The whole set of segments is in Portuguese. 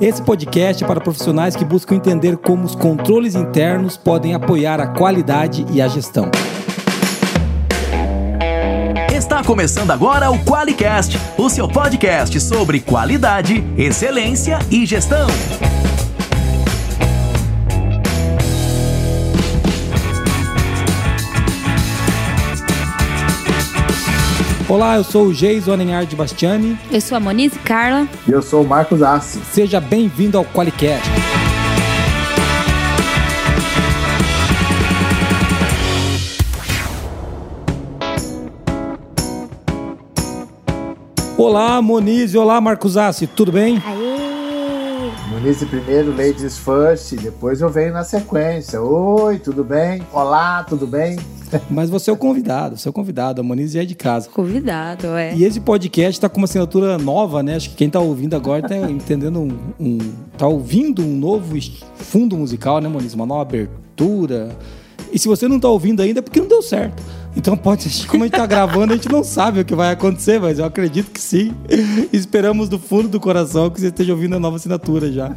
Esse podcast é para profissionais que buscam entender como os controles internos podem apoiar a qualidade e a gestão. Está começando agora o QualiCast, o seu podcast sobre qualidade, excelência e gestão. Olá, eu sou o Geison Enhard Bastiani. Eu sou a Monize Carla. E eu sou o Marcos Assi. Seja bem-vindo ao QualiCast. Olá, Monize. Olá, Marcos Assi. Tudo bem? Aê! Munize primeiro, ladies first, depois eu venho na sequência. Oi, tudo bem? Olá, tudo bem? Mas você é o convidado, você é o convidado. A Moniz já é de casa. Convidado, é. E esse podcast está com uma assinatura nova, né? Acho que quem está ouvindo agora está entendendo um, um. tá ouvindo um novo fundo musical, né, Moniz? Uma nova abertura. E se você não está ouvindo ainda é porque não deu certo. Então pode ser, como a gente está gravando, a gente não sabe o que vai acontecer, mas eu acredito que sim. Esperamos do fundo do coração que você esteja ouvindo a nova assinatura já.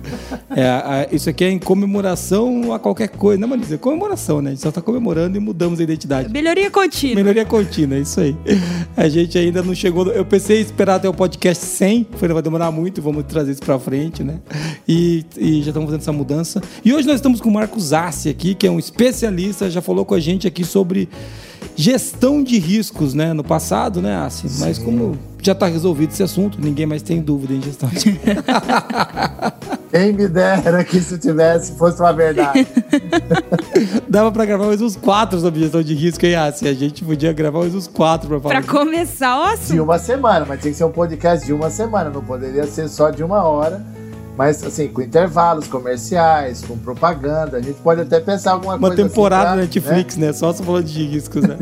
É, a, isso aqui é em comemoração a qualquer coisa, né, Manisa? É comemoração, né? A gente só está comemorando e mudamos a identidade. Melhoria contínua. Melhoria contínua, é isso aí. A gente ainda não chegou. Eu pensei em esperar até o podcast 100, foi, vai demorar muito, vamos trazer isso para frente, né? E, e, já estamos fazendo essa mudança. E hoje nós estamos com o Marcos Assi aqui, que é um especialista, já falou com a gente aqui sobre gestão de riscos, né? No passado, né, assim, mas como já está resolvido esse assunto, ninguém mais tem dúvida em gestão de Quem me dera que isso tivesse, fosse uma verdade. Dava para gravar mais uns quatro sobre gestão de risco, hein, assim, a gente podia gravar mais uns quatro para falar. Para começar o assunto. De uma semana, mas tinha que ser um podcast de uma semana, não poderia ser só de uma hora mas, assim, com intervalos comerciais, com propaganda, a gente pode até pensar alguma Uma coisa. Uma temporada assim, pra, Netflix, né? né? Só se falando de riscos, né?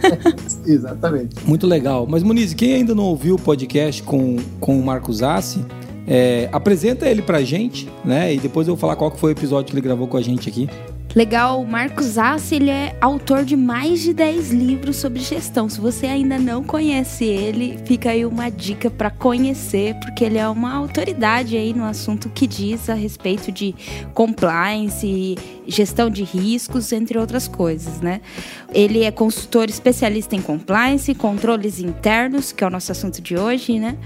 Exatamente. Muito legal. Mas, Muniz, quem ainda não ouviu o podcast com, com o Marcos Assi, é, apresenta ele pra gente, né? E depois eu vou falar qual que foi o episódio que ele gravou com a gente aqui. Legal, o Marcos Assi, ele é autor de mais de 10 livros sobre gestão. Se você ainda não conhece ele, fica aí uma dica para conhecer, porque ele é uma autoridade aí no assunto que diz a respeito de compliance, gestão de riscos, entre outras coisas, né? Ele é consultor especialista em compliance, controles internos, que é o nosso assunto de hoje, né?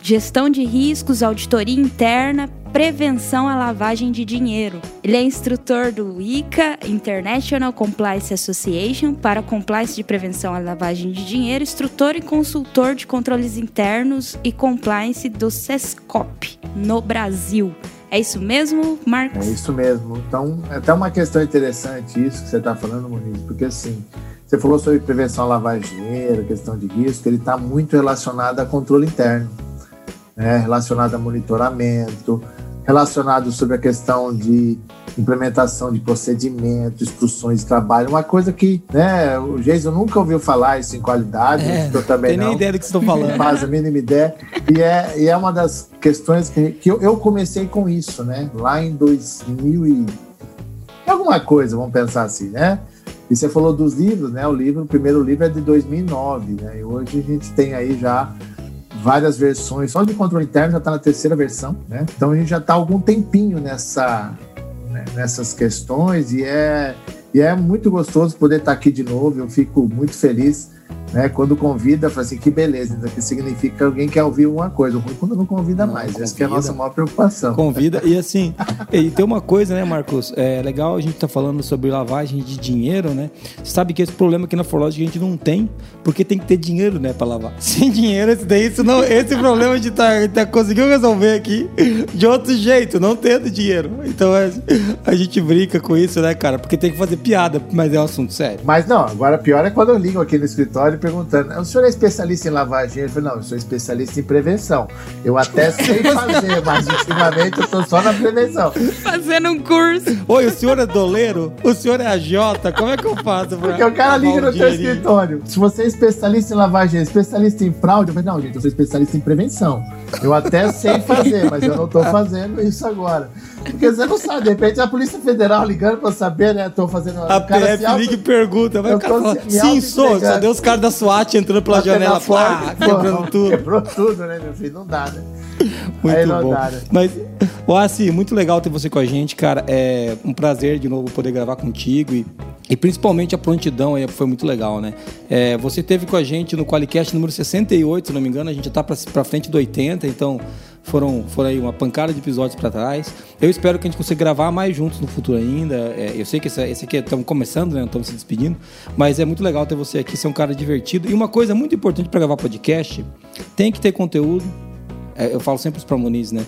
Gestão de riscos, auditoria interna, prevenção à lavagem de dinheiro. Ele é instrutor do ICA, International Compliance Association, para compliance de prevenção à lavagem de dinheiro, instrutor e consultor de controles internos e compliance do SESCOP no Brasil. É isso mesmo, Marcos? É isso mesmo. Então, é até uma questão interessante isso que você está falando, Muniz, porque assim, você falou sobre prevenção à lavagem de dinheiro, questão de risco, ele está muito relacionado a controle interno, né? relacionado a monitoramento, relacionado sobre a questão de implementação de procedimentos, instruções de trabalho, uma coisa que, né, o Jason nunca ouviu falar isso em qualidade, é, eu também tem não. nem ideia do que estão falando. Faz a mínima ideia. E é, e é uma das questões que, que eu, eu comecei com isso, né, lá em 2000 e alguma coisa, vamos pensar assim, né? E você falou dos livros, né? O livro, o primeiro livro é de 2009, né? E hoje a gente tem aí já várias versões. Só de controle interno já está na terceira versão, né? Então a gente já está algum tempinho nessa, né, nessas questões e é, e é muito gostoso poder estar tá aqui de novo. Eu fico muito feliz né? Quando convida, fala assim, que beleza, isso aqui significa que alguém quer ouvir uma coisa. Ruim quando não convida não, mais. Convida, Essa é a nossa maior preocupação. Convida. E assim, e tem uma coisa, né, Marcos? É legal a gente tá falando sobre lavagem de dinheiro, né? Você sabe que esse problema aqui na Forlogic a gente não tem, porque tem que ter dinheiro, né, para lavar. Sem dinheiro, esse daí, isso não, esse problema a gente tá, tá conseguiu resolver aqui de outro jeito, não tendo dinheiro. Então a, a gente brinca com isso, né, cara? Porque tem que fazer piada, mas é um assunto sério. Mas não, agora pior é quando eu ligo aqui no escritório perguntando: o senhor é especialista em lavagem? Ele falou: não, eu sou especialista em prevenção. Eu até sei fazer, mas ultimamente eu tô só na prevenção. Fazendo um curso. Oi, o senhor é doleiro? O senhor é agiota? Como é que eu faço? Pra Porque o cara liga no seu escritório. Se você é especialista em lavagem, especialista em fraude, eu falei: não, gente, eu sou especialista em prevenção. Eu até sei fazer, mas eu não tô fazendo isso agora. Porque você não sabe, de repente a Polícia Federal ligando pra saber, né? Tô fazendo. A PF auto... liga e pergunta. Vai o cara fala, sim, sou. Só deu os caras da SWAT entrando pela janela, pá, quebrando tudo. Quebrou tudo, né, meu filho? Não dá, né? Muito Aí não bom. Dá, né? Mas, O Assi, muito legal ter você com a gente, cara. É um prazer de novo poder gravar contigo e, e principalmente a prontidão aí foi muito legal, né? É, você teve com a gente no Qualicast número 68, se não me engano, a gente já tá pra, pra frente do 80, então foram, foram aí uma pancada de episódios para trás. Eu espero que a gente consiga gravar mais juntos no futuro ainda. É, eu sei que esse, esse aqui estamos começando, né? Estamos se despedindo, mas é muito legal ter você aqui, ser um cara divertido. E uma coisa muito importante para gravar podcast, tem que ter conteúdo. É, eu falo sempre para Muniz, né?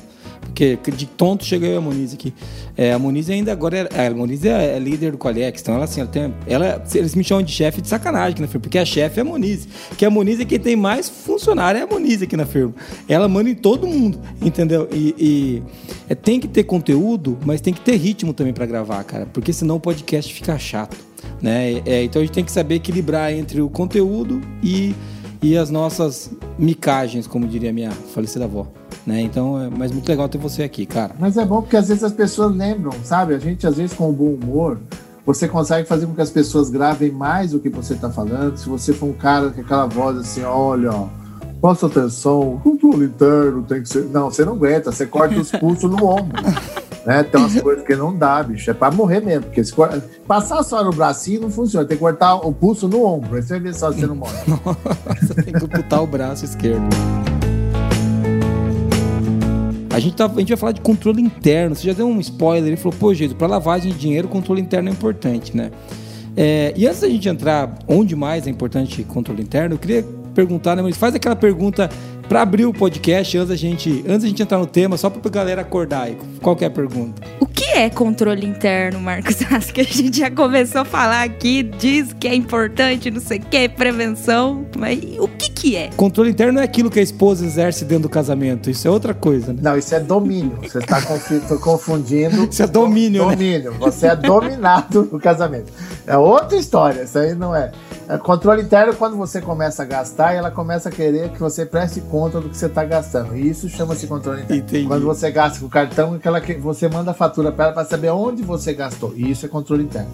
Porque de tonto chega eu e a Moniz aqui. É, a Moniz ainda agora é, a Moniz é, é líder do Qualiex, então ela assim, ela tem, ela, eles me chamam de chefe de sacanagem aqui na firma, porque a chefe é a Moniz. Que a Moniz é quem tem mais funcionário, é a Moniz aqui na firma. Ela manda em todo mundo, entendeu? E, e é, tem que ter conteúdo, mas tem que ter ritmo também para gravar, cara, porque senão o podcast fica chato. Né? É, então a gente tem que saber equilibrar entre o conteúdo e, e as nossas micagens, como diria minha falecida avó. Né? Então, é mas muito legal ter você aqui, cara. Mas é bom porque às vezes as pessoas lembram, sabe? A gente, às vezes, com bom humor, você consegue fazer com que as pessoas gravem mais o que você está falando. Se você for um cara com aquela voz assim, olha, presta atenção, controle interno tem que ser. Não, você não aguenta, você corta os pulsos no ombro. Né? Tem umas coisas que não dá, bicho. É pra morrer mesmo. Porque se passar só no bracinho não funciona. Tem que cortar o pulso no ombro. Aí você vai ver só se você não morre. Nossa, tem que amputar o braço esquerdo. A gente, tá, a gente vai falar de controle interno. Você já deu um spoiler. Ele falou, pô, jeito, para lavagem de dinheiro, controle interno é importante, né? É, e antes da gente entrar onde mais é importante controle interno, eu queria perguntar, né, mas faz aquela pergunta para abrir o podcast, antes da gente, antes da gente entrar no tema, só para a galera acordar aí. Qual é a pergunta? O é controle interno, Marcos? Acho que a gente já começou a falar aqui, diz que é importante, não sei o que, prevenção, mas o que que é? Controle interno é aquilo que a esposa exerce dentro do casamento, isso é outra coisa, né? Não, isso é domínio. Você está confundindo. Isso é domínio, né? Domínio. Né? Você é dominado no casamento. É outra história, isso aí não é. é. Controle interno quando você começa a gastar e ela começa a querer que você preste conta do que você está gastando. E isso chama-se controle interno. Entendi. Quando você gasta com o cartão, aquela que você manda a fatura para para saber onde você gastou. E isso é controle interno.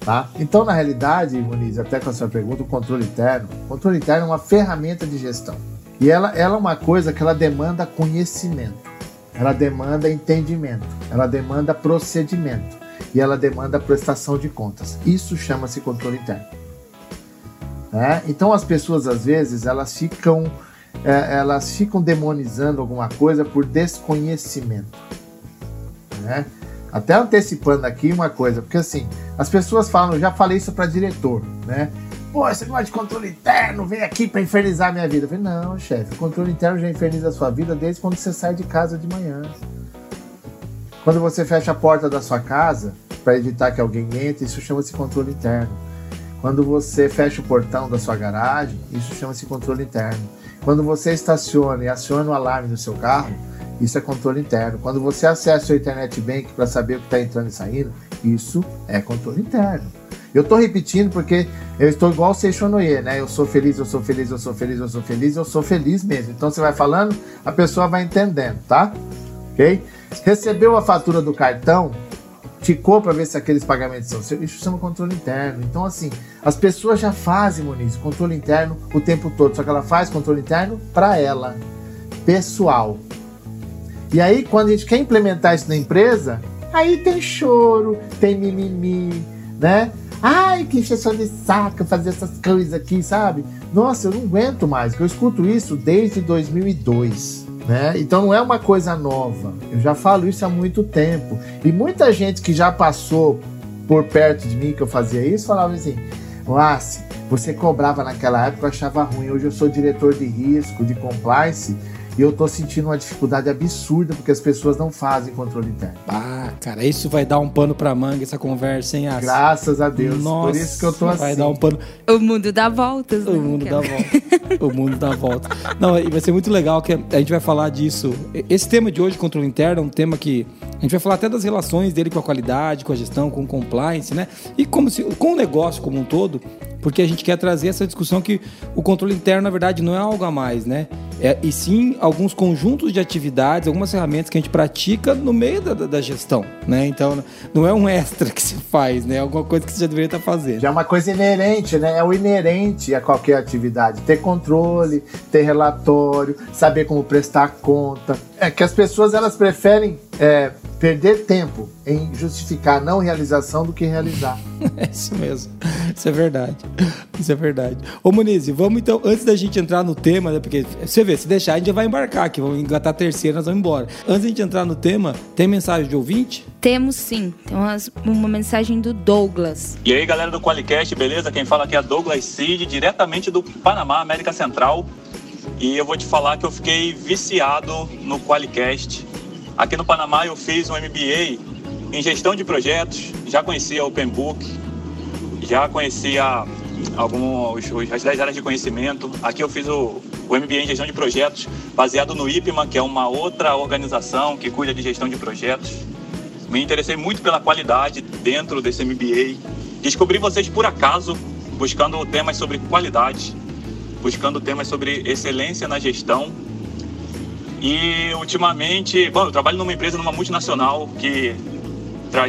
Tá? Então, na realidade, Muniz, até com a sua pergunta, o controle interno, controle interno é uma ferramenta de gestão. E ela, ela é uma coisa que ela demanda conhecimento, ela demanda entendimento, ela demanda procedimento e ela demanda prestação de contas. Isso chama-se controle interno. Né? Então, as pessoas às vezes elas ficam é, elas ficam demonizando alguma coisa por desconhecimento. Né? Até antecipando aqui uma coisa, porque assim, as pessoas falam, já falei isso para diretor, né? Pô, esse negócio de controle interno vem aqui para infernizar minha vida. Eu falei, não, chefe, controle interno já inferniza a sua vida desde quando você sai de casa de manhã. Quando você fecha a porta da sua casa para evitar que alguém entre, isso chama-se controle interno. Quando você fecha o portão da sua garagem, isso chama-se controle interno. Quando você estaciona e aciona o alarme do seu carro, isso é controle interno. Quando você acessa o Internet Bank para saber o que está entrando e saindo, isso é controle interno. Eu estou repetindo porque eu estou igual o Seixonoye, né? Eu sou feliz, eu sou feliz, eu sou feliz, eu sou feliz, eu sou feliz mesmo. Então você vai falando, a pessoa vai entendendo, tá? Ok? Recebeu a fatura do cartão, ticou para ver se aqueles pagamentos são seus. Isso chama controle interno. Então, assim, as pessoas já fazem, Moniz, controle interno o tempo todo. Só que ela faz controle interno para ela, pessoal. E aí, quando a gente quer implementar isso na empresa, aí tem choro, tem mimimi, né? Ai, que encheção de saco fazer essas coisas aqui, sabe? Nossa, eu não aguento mais, eu escuto isso desde 2002. Né? Então não é uma coisa nova. Eu já falo isso há muito tempo. E muita gente que já passou por perto de mim que eu fazia isso falava assim: Lasse, você cobrava naquela época, eu achava ruim. Hoje eu sou diretor de risco, de compliance e eu tô sentindo uma dificuldade absurda porque as pessoas não fazem controle interno. Ah, cara, isso vai dar um pano pra manga essa conversa, hein, Aço? Graças a Deus. Nossa, Por isso que eu tô assim. Vai dar um pano. O mundo dá voltas, né? O mundo dá volta. o mundo dá volta. Não, e vai ser muito legal que a gente vai falar disso. Esse tema de hoje, controle interno, é um tema que a gente vai falar até das relações dele com a qualidade, com a gestão, com o compliance, né? E como se, com o negócio como um todo, porque a gente quer trazer essa discussão que o controle interno, na verdade, não é algo a mais, né? É, e sim alguns conjuntos de atividades, algumas ferramentas que a gente pratica no meio da, da gestão. né? Então, não é um extra que se faz, né? É alguma coisa que você já deveria estar fazendo. Já é uma coisa inerente, né? É o inerente a qualquer atividade. Ter controle, ter relatório, saber como prestar conta. É que as pessoas, elas preferem é, perder tempo em justificar a não realização do que realizar. É isso mesmo. Isso é verdade. Isso é verdade. Ô Muniz, vamos então, antes da gente entrar no tema, né? Porque você vê, se deixar, a gente vai embarcar aqui, vamos engatar a terceira, nós vamos embora. Antes da gente entrar no tema, tem mensagem de ouvinte? Temos sim. Tem umas, uma mensagem do Douglas. E aí, galera do Qualicast, beleza? Quem fala aqui é Douglas Cid, diretamente do Panamá, América Central. E eu vou te falar que eu fiquei viciado no Qualicast. Aqui no Panamá eu fiz um MBA em gestão de projetos, já conhecia o OpenBook, já conhecia alguns, as 10 áreas de conhecimento. Aqui eu fiz o, o MBA em gestão de projetos, baseado no IPMA, que é uma outra organização que cuida de gestão de projetos. Me interessei muito pela qualidade dentro desse MBA. Descobri vocês por acaso, buscando temas sobre qualidade, buscando temas sobre excelência na gestão. E ultimamente, bom, eu trabalho numa empresa, numa multinacional que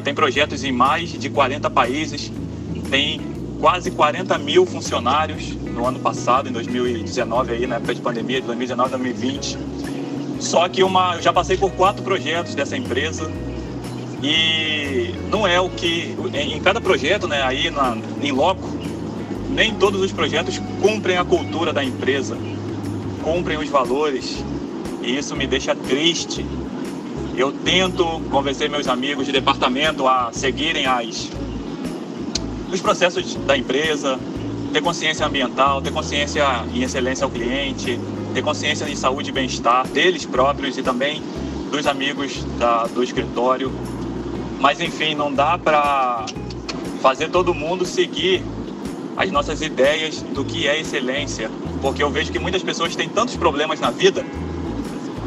tem projetos em mais de 40 países, tem quase 40 mil funcionários no ano passado, em 2019, aí, na época de pandemia, de 2019 a 2020. Só que uma, eu já passei por quatro projetos dessa empresa e não é o que. Em cada projeto, né, aí na, em loco, nem todos os projetos cumprem a cultura da empresa, cumprem os valores, e isso me deixa triste eu tento convencer meus amigos de departamento a seguirem as, os processos da empresa, ter consciência ambiental, ter consciência em excelência ao cliente, ter consciência em saúde e bem-estar deles próprios e também dos amigos da, do escritório. Mas enfim, não dá para fazer todo mundo seguir as nossas ideias do que é excelência, porque eu vejo que muitas pessoas têm tantos problemas na vida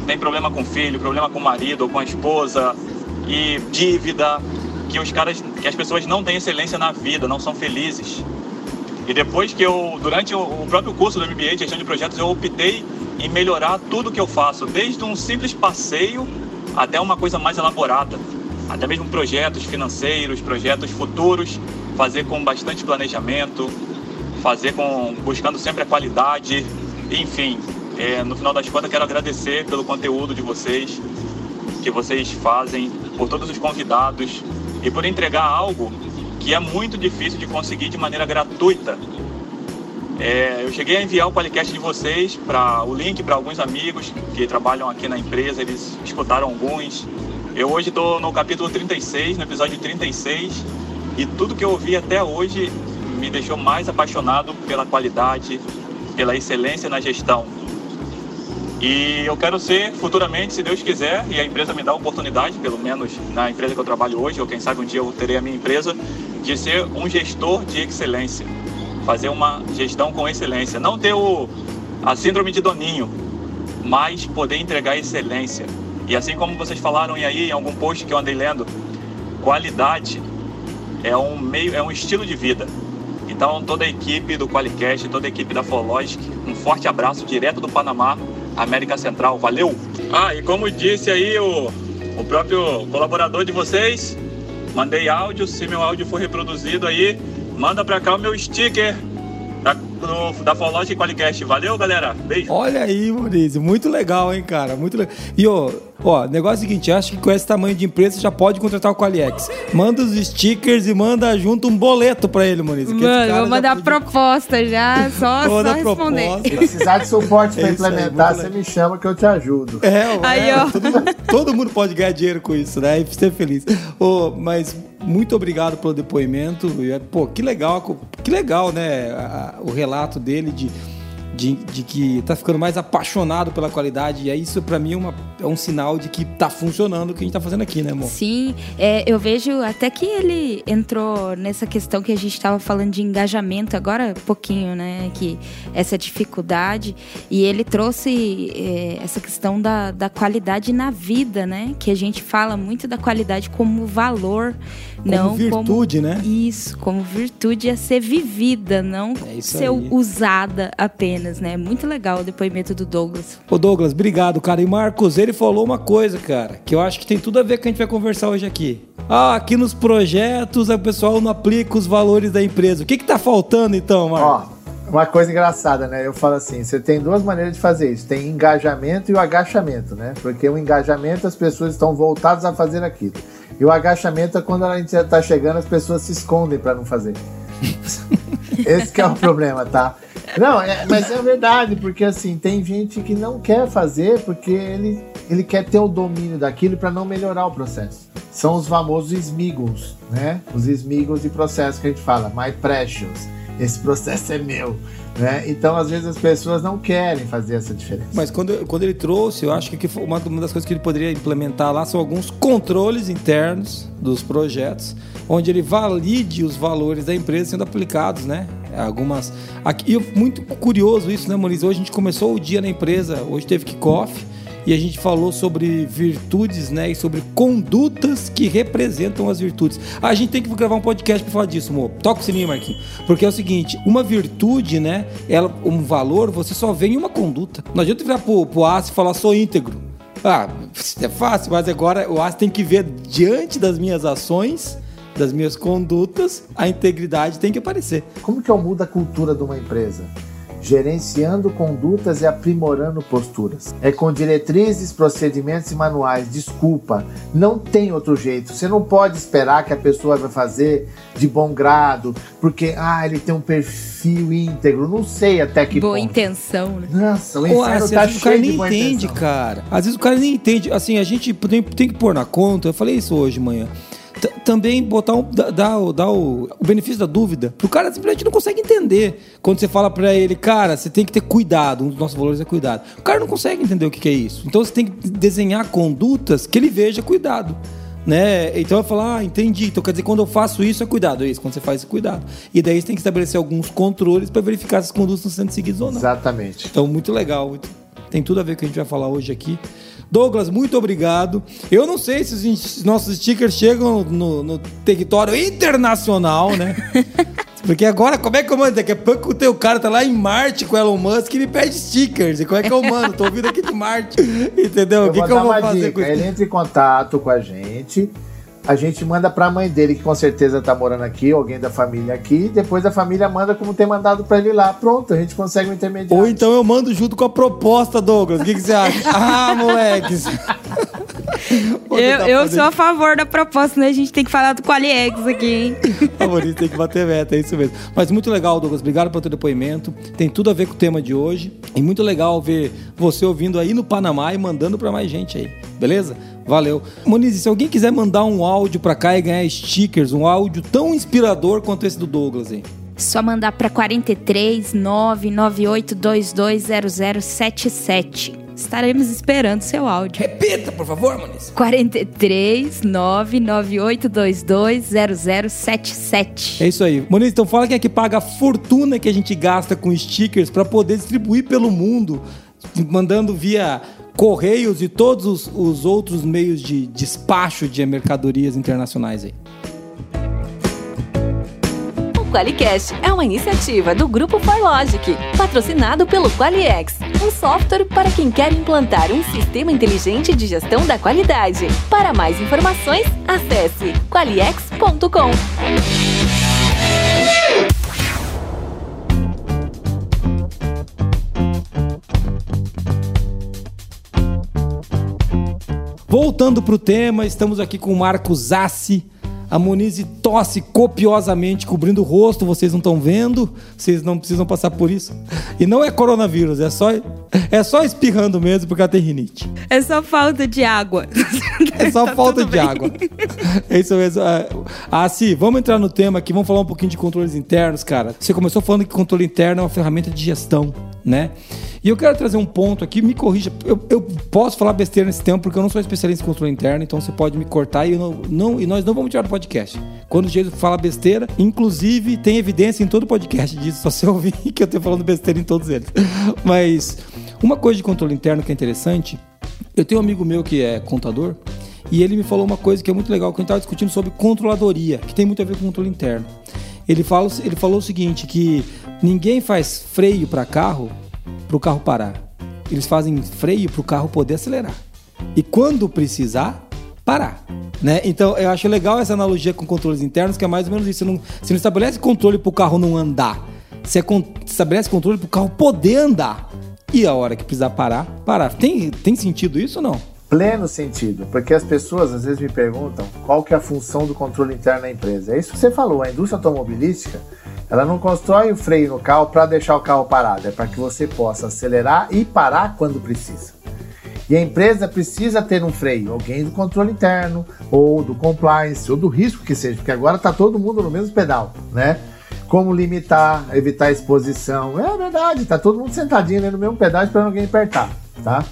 tem problema com filho, problema com o marido ou com a esposa e dívida, que os caras, que as pessoas não têm excelência na vida, não são felizes. E depois que eu, durante o próprio curso do MBA de gestão de projetos, eu optei em melhorar tudo que eu faço, desde um simples passeio até uma coisa mais elaborada, até mesmo projetos financeiros, projetos futuros, fazer com bastante planejamento, fazer com buscando sempre a qualidade, enfim, é, no final das contas, quero agradecer pelo conteúdo de vocês, que vocês fazem, por todos os convidados e por entregar algo que é muito difícil de conseguir de maneira gratuita. É, eu cheguei a enviar o podcast de vocês para o link para alguns amigos que trabalham aqui na empresa, eles escutaram alguns. Eu hoje estou no capítulo 36, no episódio 36, e tudo que eu ouvi até hoje me deixou mais apaixonado pela qualidade, pela excelência na gestão. E eu quero ser futuramente, se Deus quiser, e a empresa me dá a oportunidade, pelo menos na empresa que eu trabalho hoje, ou quem sabe um dia eu terei a minha empresa, de ser um gestor de excelência. Fazer uma gestão com excelência. Não ter o, a síndrome de Doninho, mas poder entregar excelência. E assim como vocês falaram aí em algum post que eu andei lendo, qualidade é um meio, é um estilo de vida. Então toda a equipe do Qualicast, toda a equipe da Fologic, um forte abraço direto do Panamá América Central. Valeu! Ah, e como disse aí o, o próprio colaborador de vocês, mandei áudio, se meu áudio for reproduzido aí, manda pra cá o meu sticker da, do, da Fologic Qualicast. Valeu, galera. Beijo. Olha aí, Maurício. Muito legal, hein, cara. Muito legal. E, ó, ó, negócio é o seguinte, acho que com esse tamanho de empresa você já pode contratar o Qualiex. Manda os stickers e manda junto um boleto pra ele, Maurício. Mano, vou mandar podia... proposta já, só, só responder. Se precisar de suporte pra é implementar, você me chama que eu te ajudo. É, aí, é, ó. Todo, todo, mundo pode ganhar dinheiro com isso, né? E ser feliz. Oh, mas muito obrigado pelo depoimento. Pô, que legal, que legal, né? O relato dele de de, de que tá ficando mais apaixonado pela qualidade. E é isso, para mim, é, uma, é um sinal de que tá funcionando o que a gente tá fazendo aqui, né, amor? Sim, é, eu vejo até que ele entrou nessa questão que a gente estava falando de engajamento agora, pouquinho, né? Que essa dificuldade. E ele trouxe é, essa questão da, da qualidade na vida, né? Que a gente fala muito da qualidade como valor, como não virtude, como, né? Isso, como virtude a ser vivida, não é ser aí. usada apenas. Né? Muito legal o depoimento do Douglas. Ô Douglas, obrigado, cara. E Marcos, ele falou uma coisa, cara, que eu acho que tem tudo a ver com o que a gente vai conversar hoje aqui. Ah, aqui nos projetos o pessoal não aplica os valores da empresa. O que que tá faltando então, Marcos? Ó, uma coisa engraçada, né? Eu falo assim, você tem duas maneiras de fazer isso. Tem engajamento e o agachamento, né? Porque o engajamento as pessoas estão voltadas a fazer aquilo. E o agachamento é quando a gente já tá chegando, as pessoas se escondem para não fazer. Esse que é o problema, tá? Não, é, mas é verdade, porque assim, tem gente que não quer fazer porque ele, ele quer ter o domínio daquilo para não melhorar o processo. São os famosos esmigos, né? Os esmigos de processo que a gente fala, my precious. Esse processo é meu. Né? Então, às vezes, as pessoas não querem fazer essa diferença. Mas quando, quando ele trouxe, eu acho que uma, uma das coisas que ele poderia implementar lá são alguns controles internos dos projetos, onde ele valide os valores da empresa sendo aplicados, né? Algumas. Aqui, muito curioso isso, né, Moniz? Hoje a gente começou o dia na empresa, hoje teve kickoff e a gente falou sobre virtudes, né, e sobre condutas que representam as virtudes. a gente tem que gravar um podcast para falar disso, amor. Toca o sininho, Marquinhos. Porque é o seguinte, uma virtude, né, ela, um valor, você só vê em uma conduta. Não adianta virar pro, pro Aço e falar sou íntegro. Ah, é fácil, mas agora o Aço tem que ver diante das minhas ações das minhas condutas, a integridade tem que aparecer. Como que eu mudo a cultura de uma empresa? Gerenciando condutas e aprimorando posturas. É com diretrizes, procedimentos e manuais. Desculpa, não tem outro jeito. Você não pode esperar que a pessoa vai fazer de bom grado, porque ah, ele tem um perfil íntegro. Não sei até que Boa ponto. intenção, né? Nossa, o inferno Pô, tá cheio o cara nem entende, intenção. cara. Às vezes o cara nem entende. Assim, a gente tem, tem que pôr na conta. Eu falei isso hoje manhã também botar um, dar, dar o, o, benefício da dúvida. O cara simplesmente não consegue entender. Quando você fala para ele, cara, você tem que ter cuidado, um dos nossos valores é cuidado. O cara não consegue entender o que, que é isso. Então você tem que desenhar condutas que ele veja cuidado. Né? Então eu falar, ah, entendi. Então quer dizer, quando eu faço isso é cuidado, é isso. Quando você faz isso é cuidado. E daí você tem que estabelecer alguns controles para verificar se as condutas estão sendo seguidas ou não. Exatamente. Então, muito legal. Tem tudo a ver com o que a gente vai falar hoje aqui. Douglas, muito obrigado. Eu não sei se os nossos stickers chegam no, no território internacional, né? Porque agora, como é que eu mando? Daqui a pouco o teu cara tá lá em Marte com o Elon Musk e me pede stickers. E como é que eu mando? Tô ouvindo aqui de Marte. Entendeu? o que, que eu vou fazer dica. com isso? Ele entra em contato com a gente a gente manda para a mãe dele, que com certeza tá morando aqui, alguém da família aqui, depois a família manda como tem mandado para ele lá. Pronto, a gente consegue um intermediário. Ou então eu mando junto com a proposta, Douglas. O que, que você acha? ah, moleques. eu, eu sou a favor da proposta, né? A gente tem que falar do Qualiex aqui, hein? Favorito, tem que bater meta, é isso mesmo. Mas muito legal, Douglas. Obrigado pelo teu depoimento. Tem tudo a ver com o tema de hoje. E muito legal ver você ouvindo aí no Panamá e mandando para mais gente aí. Beleza? Valeu. Moniz, se alguém quiser mandar um áudio para cá e ganhar stickers, um áudio tão inspirador quanto esse do Douglas aí. Só mandar para 43 998220077. Estaremos esperando seu áudio. Repita, por favor, Moniz. 43 998220077. É isso aí. Moniz, então fala quem é que paga a fortuna que a gente gasta com stickers para poder distribuir pelo mundo, mandando via Correios e todos os, os outros meios de despacho de mercadorias internacionais aí. O QualiCast é uma iniciativa do Grupo ForLogic, patrocinado pelo QualiX, um software para quem quer implantar um sistema inteligente de gestão da qualidade. Para mais informações, acesse qualiex.com. Voltando para o tema, estamos aqui com o Marcos Zassi. A Monize tosse copiosamente, cobrindo o rosto, vocês não estão vendo, vocês não precisam passar por isso. E não é coronavírus, é só, é só espirrando mesmo porque ela tem rinite. É só falta de água. É só tá falta de bem. água. É isso mesmo. Ah, sim, vamos entrar no tema aqui, vamos falar um pouquinho de controles internos, cara. Você começou falando que controle interno é uma ferramenta de gestão, né? E eu quero trazer um ponto aqui, me corrija. Eu, eu posso falar besteira nesse tempo porque eu não sou especialista em controle interno, então você pode me cortar e, não, não, e nós não vamos tirar do podcast. Quando o Jesus fala besteira, inclusive tem evidência em todo podcast disso, só eu ouvir que eu estou falando besteira em todos eles. Mas uma coisa de controle interno que é interessante, eu tenho um amigo meu que é contador e ele me falou uma coisa que é muito legal, que a gente estava discutindo sobre controladoria, que tem muito a ver com controle interno. Ele, fala, ele falou o seguinte, que ninguém faz freio para carro para o carro parar. Eles fazem freio para o carro poder acelerar. E quando precisar, parar. Né? Então, eu acho legal essa analogia com controles internos, que é mais ou menos isso. Você não, você não estabelece controle para o carro não andar. Você estabelece controle para o carro poder andar. E a hora que precisar parar, parar. Tem, tem sentido isso ou não? Pleno sentido, porque as pessoas às vezes me perguntam qual que é a função do controle interno na empresa. É isso que você falou, a indústria automobilística, ela não constrói o freio no carro para deixar o carro parado, é para que você possa acelerar e parar quando precisa. E a empresa precisa ter um freio, alguém do controle interno, ou do compliance, ou do risco que seja, porque agora está todo mundo no mesmo pedal, né? Como limitar, evitar exposição. É verdade, tá todo mundo sentadinho no mesmo pedal esperando alguém apertar, tá?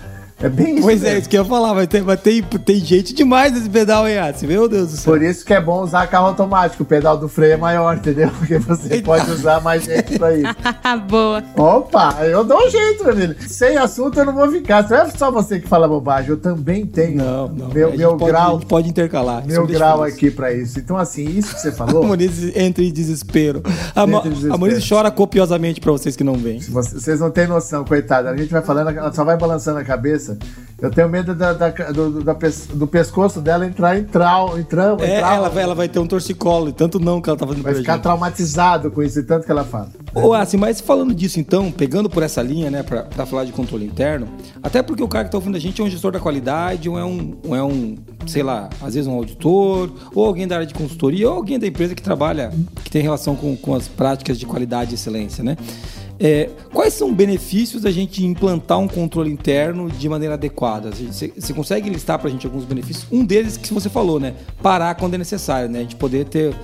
É bem isso. Pois é, mesmo. é, isso que eu ia falar. Vai ter, vai ter, tem gente demais nesse pedal aí, Assi. Meu Deus do céu. Por isso que é bom usar carro automático. O pedal do freio é maior, entendeu? Porque você Eita. pode usar mais gente pra isso. Boa. Opa, eu dou um jeito, meu filho. Sem assunto eu não vou ficar. Não é só você que fala bobagem. Eu também tenho. Não, não. Meu, meu pode, grau. pode intercalar. Meu grau aqui pra isso. Então, assim, isso que você falou. a Moniz entra em desespero. A, a Moniz chora copiosamente pra vocês que não veem. Vocês não têm noção, coitada. A gente vai falando, ela só vai balançando a cabeça. Eu tenho medo da, da, do, da, do pescoço dela entrar em trau, entrar, é, entrar, ela, vai, ela vai ter um torcicolo, e tanto não que ela tá fazendo Vai ficar gente. traumatizado com isso, e tanto que ela fala. Ô, assim, mas falando disso então, pegando por essa linha, né, pra, pra falar de controle interno, até porque o cara que tá ouvindo a gente é um gestor da qualidade, ou é um, ou é um sei lá, às vezes um auditor, ou alguém da área de consultoria, ou alguém da empresa que trabalha, que tem relação com, com as práticas de qualidade e excelência, né? É, quais são benefícios da gente implantar um controle interno de maneira adequada? Você, você consegue listar para a gente alguns benefícios? Um deles que você falou, né? Parar quando é necessário, né? A gente poder ter,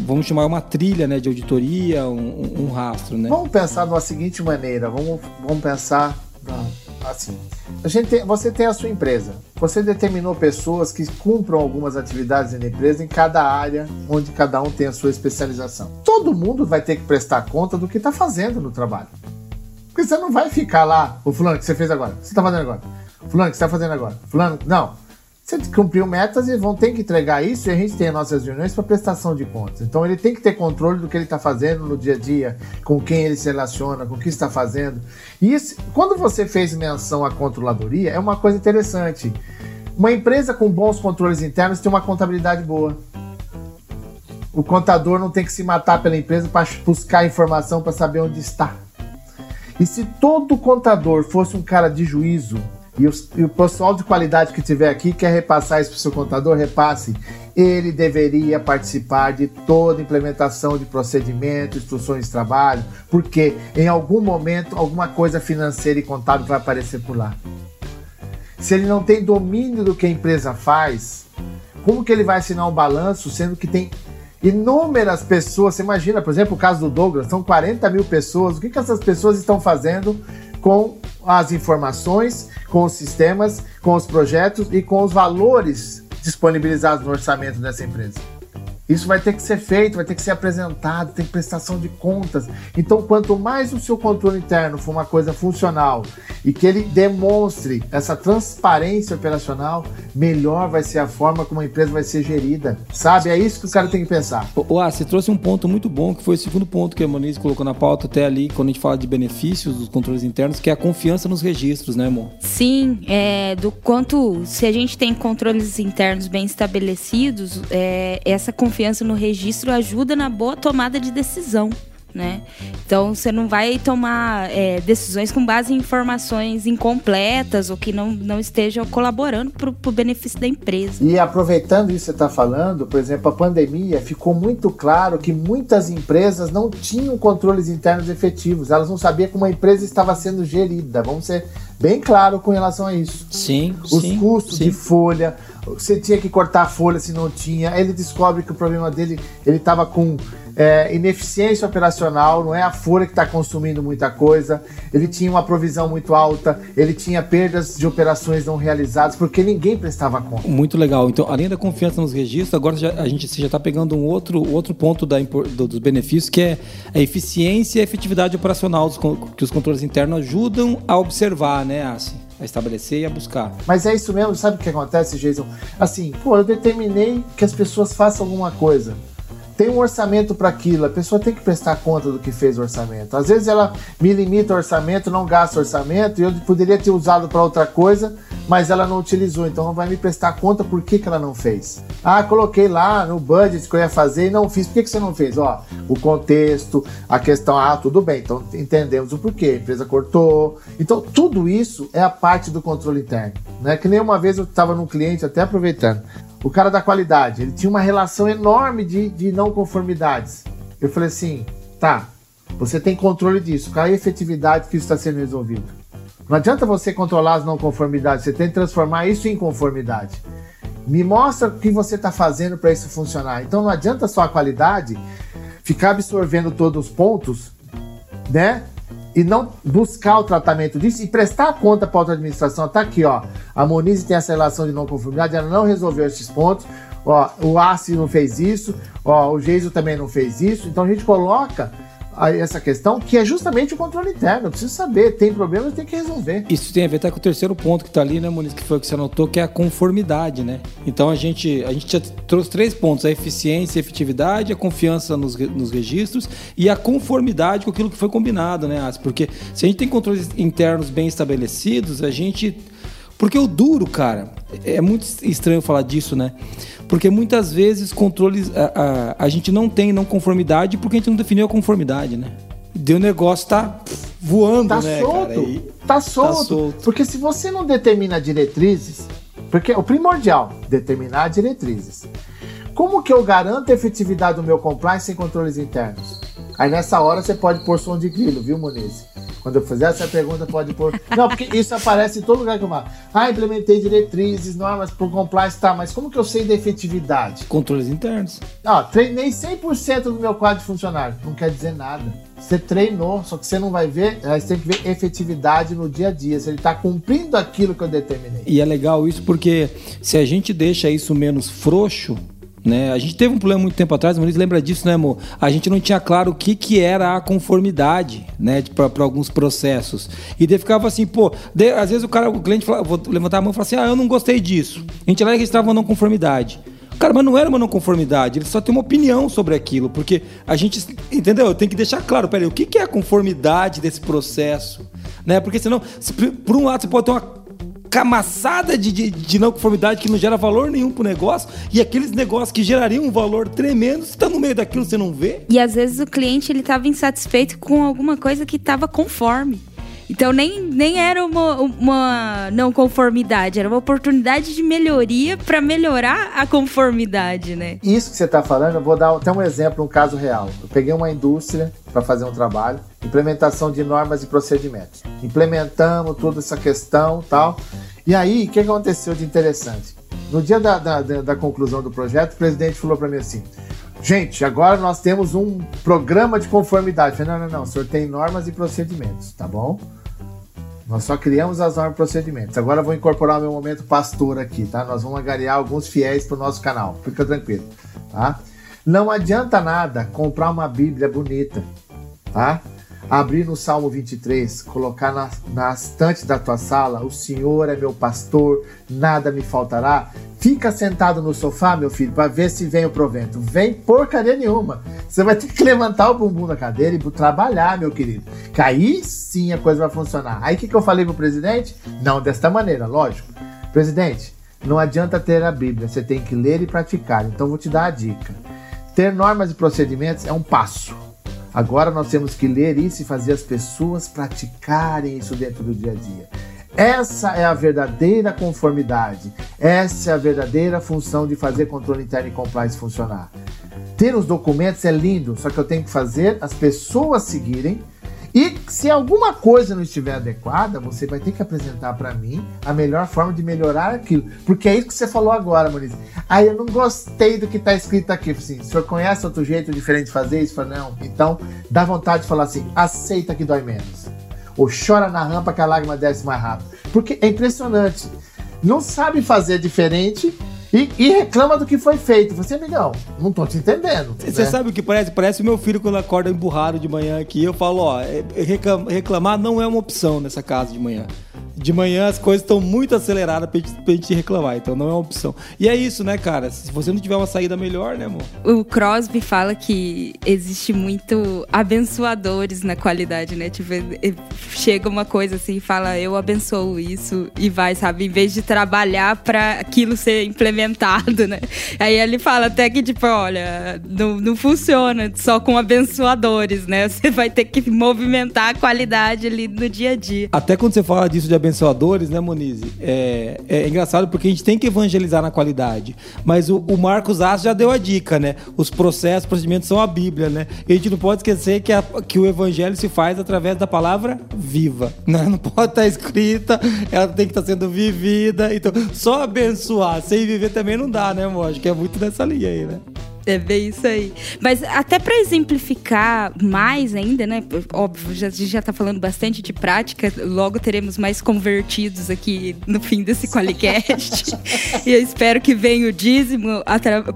vamos chamar uma trilha né, de auditoria, um, um rastro, né? Vamos pensar uma seguinte maneira, vamos, vamos pensar assim. A gente tem, você tem a sua empresa. Você determinou pessoas que cumpram algumas atividades na empresa em cada área, onde cada um tem a sua especialização. Todo mundo vai ter que prestar conta do que está fazendo no trabalho. Porque você não vai ficar lá, o fulano que você fez agora, o que você está fazendo agora? Fulano que você está fazendo agora? Fulano, não. Você cumpriu metas e vão ter que entregar isso e a gente tem as nossas reuniões para prestação de contas. Então ele tem que ter controle do que ele está fazendo no dia a dia, com quem ele se relaciona, com o que está fazendo. E isso, quando você fez menção à controladoria, é uma coisa interessante. Uma empresa com bons controles internos tem uma contabilidade boa. O contador não tem que se matar pela empresa para buscar informação para saber onde está. E se todo contador fosse um cara de juízo, e, os, e o pessoal de qualidade que tiver aqui quer repassar isso para o seu contador, repasse. Ele deveria participar de toda implementação de procedimento, instruções de trabalho, porque em algum momento alguma coisa financeira e contábil vai aparecer por lá. Se ele não tem domínio do que a empresa faz, como que ele vai assinar um balanço, sendo que tem inúmeras pessoas? Você imagina, por exemplo, o caso do Douglas, são 40 mil pessoas. O que, que essas pessoas estão fazendo com as informações, com os sistemas, com os projetos e com os valores disponibilizados no orçamento dessa empresa. Isso vai ter que ser feito, vai ter que ser apresentado, tem prestação de contas. Então, quanto mais o seu controle interno for uma coisa funcional e que ele demonstre essa transparência operacional, melhor vai ser a forma como a empresa vai ser gerida. Sabe? É isso que o cara tem que pensar. O ah, você trouxe um ponto muito bom, que foi o segundo ponto que a Moniz colocou na pauta até ali, quando a gente fala de benefícios dos controles internos, que é a confiança nos registros, né, amor? Sim, é, do quanto, se a gente tem controles internos bem estabelecidos, é, essa confiança confiança no registro ajuda na boa tomada de decisão. Né? Então você não vai tomar é, decisões com base em informações incompletas ou que não, não estejam colaborando para o benefício da empresa. E aproveitando isso que você está falando, por exemplo, a pandemia ficou muito claro que muitas empresas não tinham controles internos efetivos, elas não sabiam como a empresa estava sendo gerida. Vamos ser bem claro com relação a isso. Sim. Os sim, custos sim. de folha, você tinha que cortar a folha se não tinha. Ele descobre que o problema dele, ele estava com é, ineficiência operacional, não é a folha que está consumindo muita coisa. Ele tinha uma provisão muito alta, ele tinha perdas de operações não realizadas, porque ninguém prestava conta. Muito legal. Então, além da confiança nos registros, agora já, a gente já está pegando um outro, outro ponto da, do, dos benefícios, que é a eficiência e a efetividade operacional dos, que os controles internos ajudam a observar, né, Assim? a estabelecer e a buscar. Mas é isso mesmo, sabe o que acontece, Jason? Assim, pô, eu determinei que as pessoas façam alguma coisa. Tem um orçamento para aquilo, a pessoa tem que prestar conta do que fez o orçamento. Às vezes ela me limita o orçamento, não gasta o orçamento, e eu poderia ter usado para outra coisa, mas ela não utilizou, então ela vai me prestar conta por que, que ela não fez. Ah, coloquei lá no budget que eu ia fazer e não fiz. Por que, que você não fez? Ó, o contexto, a questão, ah, tudo bem, então entendemos o porquê, a empresa cortou. Então, tudo isso é a parte do controle interno. Né? Que nem uma vez eu estava num cliente, até aproveitando, o cara da qualidade, ele tinha uma relação enorme de, de não conformidades. Eu falei assim, tá, você tem controle disso, qual é a efetividade que isso está sendo resolvido? Não adianta você controlar as não conformidades, você tem que transformar isso em conformidade. Me mostra o que você está fazendo para isso funcionar. Então não adianta só a qualidade ficar absorvendo todos os pontos, né? E não buscar o tratamento disso e prestar conta para outra administração. Tá aqui, ó. A Monize tem essa relação de não conformidade, ela não resolveu esses pontos. Ó, o ACI não fez isso, ó, o Geiso também não fez isso. Então a gente coloca essa questão, que é justamente o controle interno. Eu preciso saber, tem problema, tem que resolver. Isso tem a ver até com o terceiro ponto que está ali, né, Muniz, que foi o que você anotou, que é a conformidade, né? Então a gente, a gente já trouxe três pontos: a eficiência, a efetividade, a confiança nos, nos registros e a conformidade com aquilo que foi combinado, né, Porque se a gente tem controles internos bem estabelecidos, a gente. Porque o duro, cara, é muito estranho falar disso, né? Porque muitas vezes controles a, a, a, gente não tem não conformidade porque a gente não definiu a conformidade, né? Deu negócio tá voando, tá né, solto, cara? E tá, solto. tá solto. Porque se você não determina diretrizes, porque o primordial, determinar diretrizes. Como que eu garanto a efetividade do meu compliance sem controles internos? Aí nessa hora você pode pôr som de grilo, viu, Muniz? Quando eu fizer essa pergunta, pode pôr. Não, porque isso aparece em todo lugar que eu falo. Ah, implementei diretrizes, normas para compliance, tá, mas como que eu sei da efetividade? Controles internos. Ah, treinei 100% do meu quadro de funcionário. Não quer dizer nada. Você treinou, só que você não vai ver, você tem que ver efetividade no dia a dia, se ele está cumprindo aquilo que eu determinei. E é legal isso porque se a gente deixa isso menos frouxo, né? A gente teve um problema muito tempo atrás, o Muniz lembra disso, né, amor? A gente não tinha claro o que, que era a conformidade, né, para alguns processos. E daí ficava assim, pô, de, às vezes o cara, o cliente fala, vou levantar a mão e falar assim: ah, eu não gostei disso. A gente lá registrava uma não conformidade. Cara, mas não era uma não conformidade, ele só tem uma opinião sobre aquilo, porque a gente, entendeu? Tem que deixar claro, peraí, o que, que é a conformidade desse processo? Né? Porque senão, se, por um lado, você pode ter uma camaçada de, de, de, não conformidade que não gera valor nenhum pro negócio e aqueles negócios que gerariam um valor tremendo, você tá no meio daquilo, você não vê. E às vezes o cliente ele tava insatisfeito com alguma coisa que estava conforme. Então nem, nem era uma, uma não conformidade, era uma oportunidade de melhoria para melhorar a conformidade, né? Isso que você está falando, eu vou dar até um exemplo, um caso real. Eu peguei uma indústria para fazer um trabalho, implementação de normas e procedimentos. Implementamos toda essa questão tal. E aí, o que aconteceu de interessante? No dia da, da, da conclusão do projeto, o presidente falou para mim assim: Gente, agora nós temos um programa de conformidade. falei, não, não, não, o senhor tem normas e procedimentos, tá bom? Nós só criamos as normas e procedimentos. Agora eu vou incorporar o meu momento pastor aqui, tá? Nós vamos agariar alguns fiéis para o nosso canal. Fica tranquilo, tá? Não adianta nada comprar uma Bíblia bonita, tá? Abrir no Salmo 23, colocar na, na estante da tua sala, o Senhor é meu pastor, nada me faltará. Fica sentado no sofá, meu filho, para ver se vem o provento. Vem porcaria nenhuma. Você vai ter que levantar o bumbum da cadeira e trabalhar, meu querido. Que aí sim a coisa vai funcionar. Aí o que, que eu falei pro presidente? Não desta maneira, lógico. Presidente, não adianta ter a Bíblia, você tem que ler e praticar. Então vou te dar a dica. Ter normas e procedimentos é um passo. Agora nós temos que ler isso e fazer as pessoas praticarem isso dentro do dia a dia. Essa é a verdadeira conformidade. Essa é a verdadeira função de fazer controle interno e compliance funcionar. Ter os documentos é lindo, só que eu tenho que fazer as pessoas seguirem. E se alguma coisa não estiver adequada, você vai ter que apresentar para mim a melhor forma de melhorar aquilo. Porque é isso que você falou agora, Maurício. Ah, eu não gostei do que está escrito aqui. Assim, o senhor conhece outro jeito diferente de fazer isso? Falo, não. Então, dá vontade de falar assim: aceita que dói menos ou chora na rampa que a lágrima desce mais rápido. Porque é impressionante. Não sabe fazer diferente e, e, reclama do que foi feito. Você, amigão, não tô te entendendo. Você né? sabe o que parece? Parece o meu filho quando acorda emburrado de manhã aqui. Eu falo, ó, é, reclamar não é uma opção nessa casa de manhã. De manhã as coisas estão muito aceleradas pra gente, pra gente reclamar, então não é uma opção. E é isso, né, cara? Se você não tiver uma saída melhor, né, amor? O Crosby fala que existe muito abençoadores na qualidade, né? Tipo, chega uma coisa assim e fala, eu abençoo isso e vai, sabe? Em vez de trabalhar para aquilo ser implementado, né? Aí ele fala até que, tipo, olha, não, não funciona só com abençoadores, né? Você vai ter que movimentar a qualidade ali no dia a dia. Até quando você fala disso de abençoadores, né, Monize? É, é engraçado porque a gente tem que evangelizar na qualidade. Mas o, o Marcos Ass já deu a dica, né? Os processos, procedimentos são a Bíblia, né? E a gente não pode esquecer que, a, que o evangelho se faz através da palavra viva. Né? Não pode estar escrita, ela tem que estar sendo vivida. Então, só abençoar sem viver também não dá, né? Acho que é muito dessa linha aí, né? É bem isso aí. Mas até para exemplificar mais ainda, né? Óbvio, já, a gente já tá falando bastante de prática, logo teremos mais convertidos aqui no fim desse Qualicast. e eu espero que venha o dízimo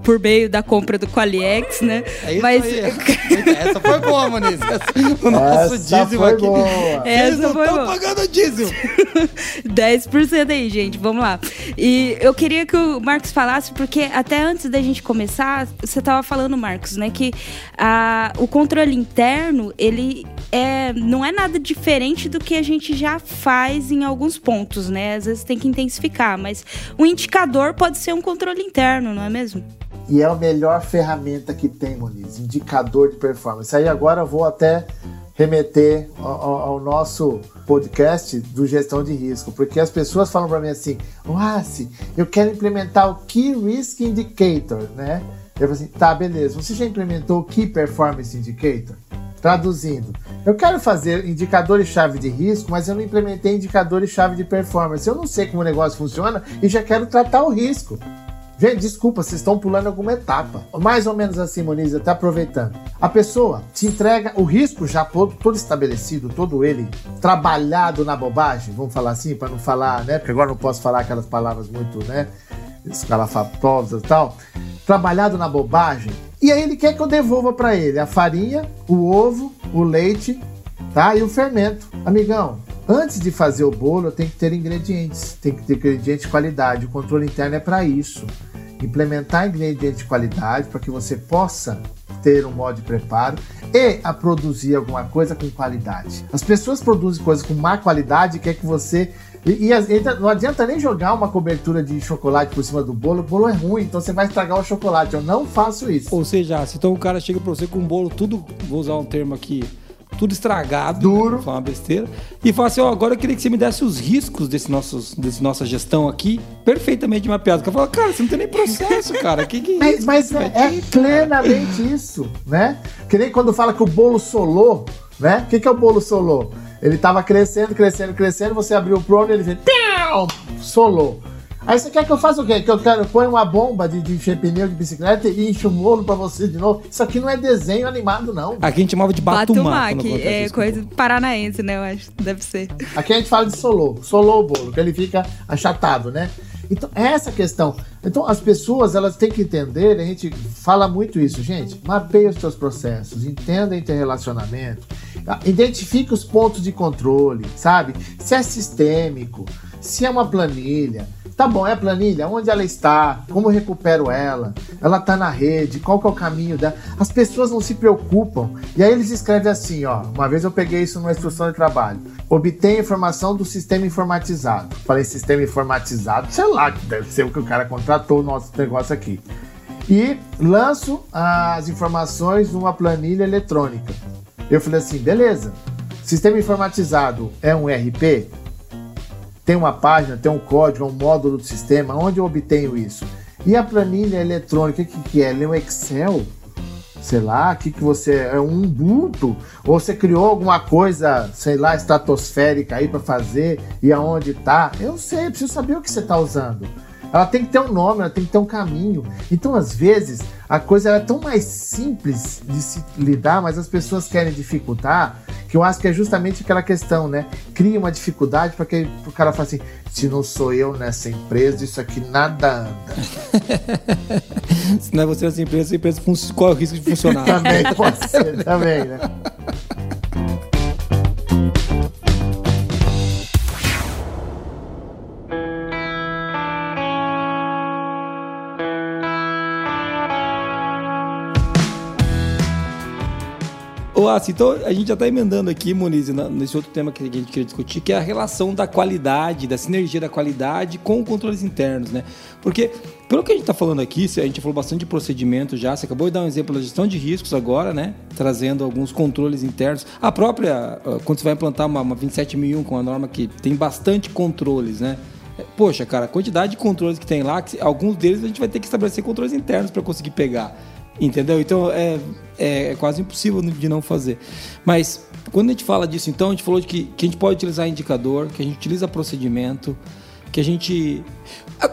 por meio da compra do Qualiex, né? É isso Mas aí. essa foi boa, Moniz. O nosso essa dízimo aqui. Boa. Essa Eles não estão pagando dízimo. 10% aí, gente. Vamos lá. E eu queria que o Marcos falasse, porque até antes da gente começar, você você estava falando, Marcos, né? Que a, o controle interno, ele é, não é nada diferente do que a gente já faz em alguns pontos, né? Às vezes tem que intensificar, mas o indicador pode ser um controle interno, não é mesmo? E é a melhor ferramenta que tem, Moniz, indicador de performance. Aí agora eu vou até remeter ao, ao, nosso podcast do gestão de risco, porque as pessoas falam para mim assim, Wassi, eu quero implementar o Key Risk Indicator, né? Eu falei assim, tá, beleza. Você já implementou o Key Performance Indicator? Traduzindo, eu quero fazer indicadores-chave de risco, mas eu não implementei indicadores-chave de performance. Eu não sei como o negócio funciona e já quero tratar o risco. Gente, desculpa, vocês estão pulando alguma etapa. Mais ou menos assim, Moniz, até aproveitando. A pessoa te entrega o risco já todo, todo estabelecido, todo ele trabalhado na bobagem, vamos falar assim, para não falar, né? Porque agora não posso falar aquelas palavras muito, né? Escalafatosas e tal trabalhado na bobagem. E aí ele quer que eu devolva para ele a farinha, o ovo, o leite, tá? E o fermento. Amigão, antes de fazer o bolo, tenho que ter ingredientes, tem que ter ingredientes de qualidade. O controle interno é para isso. Implementar ingredientes de qualidade para que você possa ter um modo de preparo e a produzir alguma coisa com qualidade. As pessoas produzem coisas com má qualidade e quer que você e, e, não adianta nem jogar uma cobertura de chocolate por cima do bolo, o bolo é ruim, então você vai estragar o chocolate. Eu não faço isso. Ou seja, se então o cara chega pra você com um bolo tudo, vou usar um termo aqui, tudo estragado, duro, né, uma besteira, e fala assim: ó, oh, agora eu queria que você me desse os riscos desse, nossos, desse nossa gestão aqui, perfeitamente mapeado. Eu falo, cara, você não tem nem processo, cara. Que que é mas, mas é, é plenamente isso, né? Que nem quando fala que o bolo solou, né? O que, que é o bolo solou? Ele tava crescendo, crescendo, crescendo, você abriu o Pro e ele vem, solou. Aí você quer que eu faça o quê? Que eu quero põe uma bomba de, de encher pneu de bicicleta e enche o bolo pra você de novo. Isso aqui não é desenho animado, não. Aqui a gente chamava de batumá. Batumá, que é coisa paranaense, né? Eu acho. Deve ser. Aqui a gente fala de solou. Solou o bolo, que ele fica achatado, né? Então, é essa questão. Então, as pessoas, elas têm que entender, a gente fala muito isso, gente, mapeie os seus processos, entenda interrelacionamento, identifique os pontos de controle, sabe? Se é sistêmico, se é uma planilha, Tá bom, é a planilha, onde ela está, como eu recupero ela, ela tá na rede, qual que é o caminho dela. As pessoas não se preocupam. E aí eles escrevem assim, ó. Uma vez eu peguei isso numa instrução de trabalho. Obtém informação do sistema informatizado. Falei sistema informatizado, sei lá, deve ser o que o cara contratou o nosso negócio aqui. E lanço as informações numa planilha eletrônica. Eu falei assim, beleza. Sistema informatizado é um RP? Tem uma página, tem um código, um módulo do sistema, onde eu obtenho isso? E a planilha eletrônica, o que, que é? Ele é um Excel? Sei lá, o que, que você é um Ubuntu? Ou você criou alguma coisa, sei lá, estratosférica aí para fazer e aonde tá? Eu sei, preciso saber o que você está usando. Ela tem que ter um nome, ela tem que ter um caminho. Então, às vezes, a coisa é tão mais simples de se lidar, mas as pessoas querem dificultar, que eu acho que é justamente aquela questão, né? Cria uma dificuldade para que o cara fale assim: se não sou eu nessa empresa, isso aqui nada anda. se não é você nessa empresa, a empresa qual é o risco de funcionar? também pode ser, também, né? Então a gente já está emendando aqui, Moniz, nesse outro tema que a gente queria discutir, que é a relação da qualidade, da sinergia da qualidade com controles internos, né? Porque, pelo que a gente está falando aqui, a gente falou bastante de procedimento já, você acabou de dar um exemplo da gestão de riscos agora, né? Trazendo alguns controles internos. A própria, ah, quando você vai implantar uma, uma 27001 com uma norma que tem bastante controles, né? Poxa, cara, a quantidade de controles que tem lá, que alguns deles a gente vai ter que estabelecer controles internos para conseguir pegar. Entendeu? Então é, é, é, quase impossível de não fazer. Mas quando a gente fala disso, então, a gente falou de que, que a gente pode utilizar indicador, que a gente utiliza procedimento, que a gente.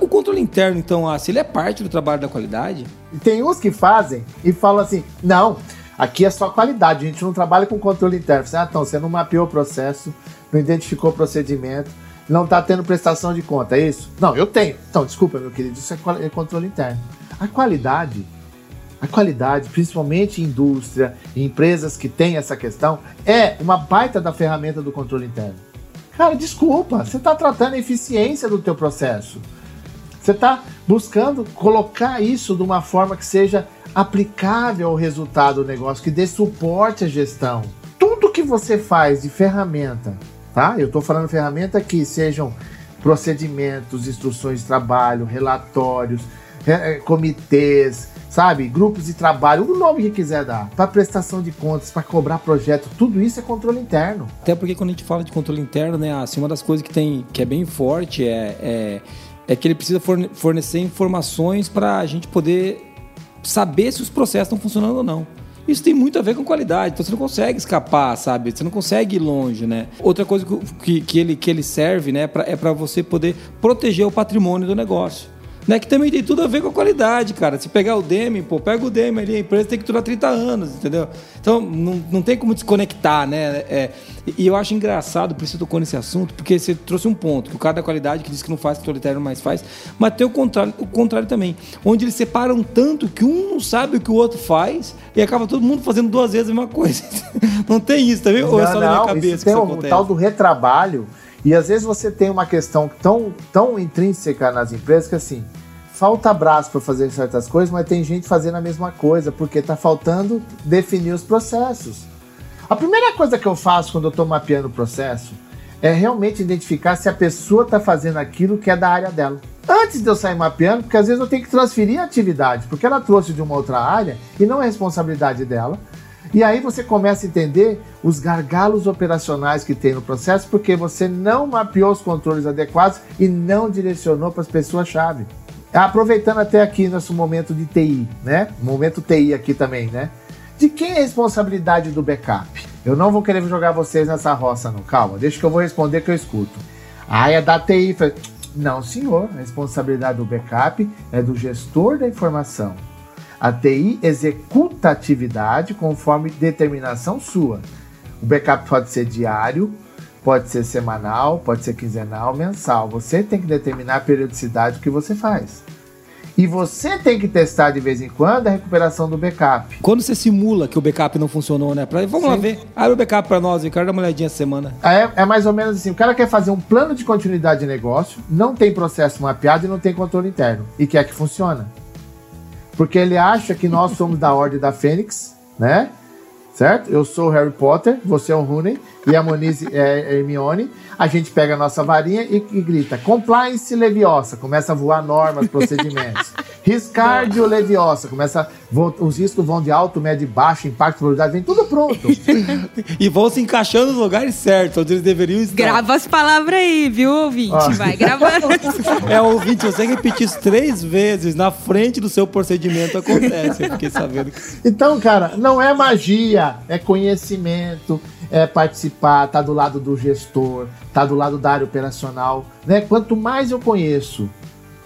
O controle interno, então, ah, se ele é parte do trabalho da qualidade. Tem uns que fazem e falam assim: não, aqui é só qualidade, a gente não trabalha com controle interno. Ah, então, você não mapeou o processo, não identificou o procedimento não está tendo prestação de conta, é isso? Não, eu tenho. Então, desculpa, meu querido, isso é, é controle interno. A qualidade, a qualidade, principalmente indústria, em empresas que têm essa questão, é uma baita da ferramenta do controle interno. Cara, desculpa, você está tratando a eficiência do teu processo. Você está buscando colocar isso de uma forma que seja aplicável ao resultado do negócio, que dê suporte à gestão. Tudo que você faz de ferramenta tá? Eu estou falando ferramenta que sejam procedimentos, instruções de trabalho, relatórios, é, comitês, sabe? Grupos de trabalho, o nome que quiser dar, para prestação de contas, para cobrar projeto, tudo isso é controle interno. Até porque quando a gente fala de controle interno, né, assim, uma das coisas que tem que é bem forte é, é, é que ele precisa fornecer informações para a gente poder saber se os processos estão funcionando ou não. Isso tem muito a ver com qualidade, então você não consegue escapar, sabe? Você não consegue ir longe, né? Outra coisa que, que, ele, que ele serve, né, pra, é para você poder proteger o patrimônio do negócio né? Que também tem tudo a ver com a qualidade, cara. Se pegar o Demi, pô, pega o Demi ali, a empresa tem que durar 30 anos, entendeu? Então, não, não tem como desconectar, né? É, e eu acho engraçado, por isso eu tocou nesse assunto, porque você trouxe um ponto, que o cara da qualidade que diz que não faz, que o interno mais faz, mas tem o contrário, o contrário também, onde eles separam tanto que um não sabe o que o outro faz e acaba todo mundo fazendo duas vezes a mesma coisa. não tem isso, tá vendo? Ou é só na minha cabeça isso que tem isso o tal do retrabalho e às vezes você tem uma questão tão, tão intrínseca nas empresas que assim, falta braço para fazer certas coisas, mas tem gente fazendo a mesma coisa, porque está faltando definir os processos. A primeira coisa que eu faço quando eu estou mapeando o processo é realmente identificar se a pessoa está fazendo aquilo que é da área dela. Antes de eu sair mapeando, porque às vezes eu tenho que transferir a atividade, porque ela trouxe de uma outra área e não é responsabilidade dela. E aí você começa a entender os gargalos operacionais que tem no processo, porque você não mapeou os controles adequados e não direcionou para as pessoas-chave. Aproveitando até aqui nosso momento de TI, né? Momento TI aqui também, né? De quem é a responsabilidade do backup? Eu não vou querer jogar vocês nessa roça, não. Calma, deixa que eu vou responder que eu escuto. Ah, é da TI. Não, senhor. A responsabilidade do backup é do gestor da informação. A TI executa a atividade conforme determinação sua. O backup pode ser diário, pode ser semanal, pode ser quinzenal, mensal. Você tem que determinar a periodicidade que você faz. E você tem que testar de vez em quando a recuperação do backup. Quando você simula que o backup não funcionou, né? Pra, vamos Sim. lá ver. Abre o backup para nós, Ricardo, dá uma olhadinha essa semana. É, é mais ou menos assim: o cara quer fazer um plano de continuidade de negócio, não tem processo mapeado e não tem controle interno. E quer que funcione. Porque ele acha que nós somos da Ordem da Fênix, né? Certo? Eu sou o Harry Potter, você é o Rooney e a Moniz é Hermione a gente pega a nossa varinha e, e grita compliance leviosa, começa a voar normas, procedimentos. Riscardio leviosa, começa os riscos vão de alto, médio e baixo, impacto, probabilidade, vem tudo pronto. e vão se encaixando nos lugares certos, onde eles deveriam estar. Grava as palavras aí, viu, ouvinte? Ah. Vai gravando. é, ouvinte, você repetir isso três vezes na frente do seu procedimento acontece, eu fiquei sabendo. Então, cara, não é magia, é conhecimento, é participar, tá do lado do gestor, tá do lado da área operacional, né? Quanto mais eu conheço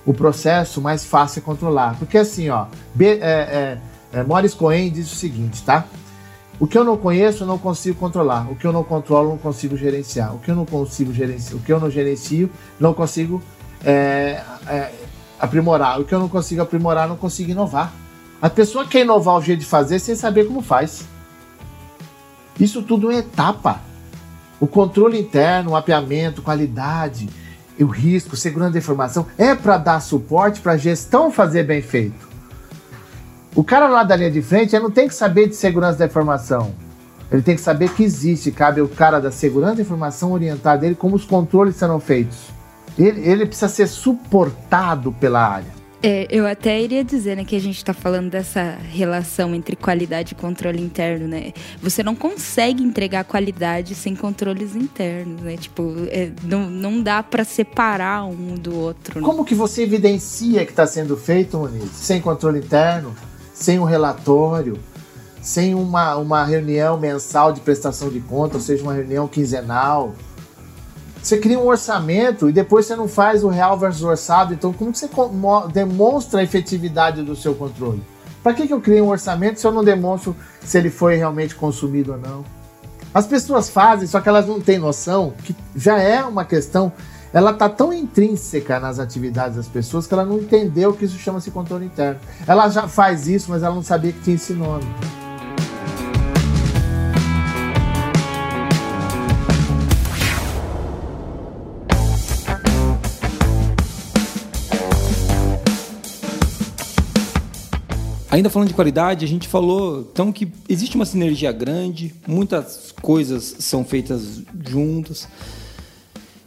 o processo, mais fácil é controlar. Porque assim, ó, B, é, é, é, Morris Cohen diz o seguinte, tá? O que eu não conheço, eu não consigo controlar. O que eu não controlo, eu não consigo gerenciar. O que eu não consigo gerenciar, o que eu não gerencio, não consigo é, é, aprimorar. O que eu não consigo aprimorar, não consigo inovar. A pessoa quer inovar o jeito de fazer sem saber como faz. Isso tudo é etapa. O controle interno, o mapeamento, qualidade, o risco, segurança da informação é para dar suporte para a gestão fazer bem feito. O cara lá da linha de frente não tem que saber de segurança da informação. Ele tem que saber que existe, cabe ao cara da segurança da informação orientar ele como os controles serão feitos. Ele, ele precisa ser suportado pela área. É, eu até iria dizer né, que a gente está falando dessa relação entre qualidade e controle interno, né? Você não consegue entregar qualidade sem controles internos, né? Tipo, é, não, não dá para separar um do outro. Né? Como que você evidencia que está sendo feito, Muniz? Sem controle interno, sem um relatório, sem uma, uma reunião mensal de prestação de conta, ou seja, uma reunião quinzenal. Você cria um orçamento e depois você não faz o real versus orçado. Então, como que você demonstra a efetividade do seu controle? Para que, que eu crio um orçamento se eu não demonstro se ele foi realmente consumido ou não? As pessoas fazem, só que elas não têm noção que já é uma questão. Ela está tão intrínseca nas atividades das pessoas que ela não entendeu que isso chama-se controle interno. Ela já faz isso, mas ela não sabia que tinha esse nome. Ainda falando de qualidade, a gente falou então que existe uma sinergia grande, muitas coisas são feitas juntas.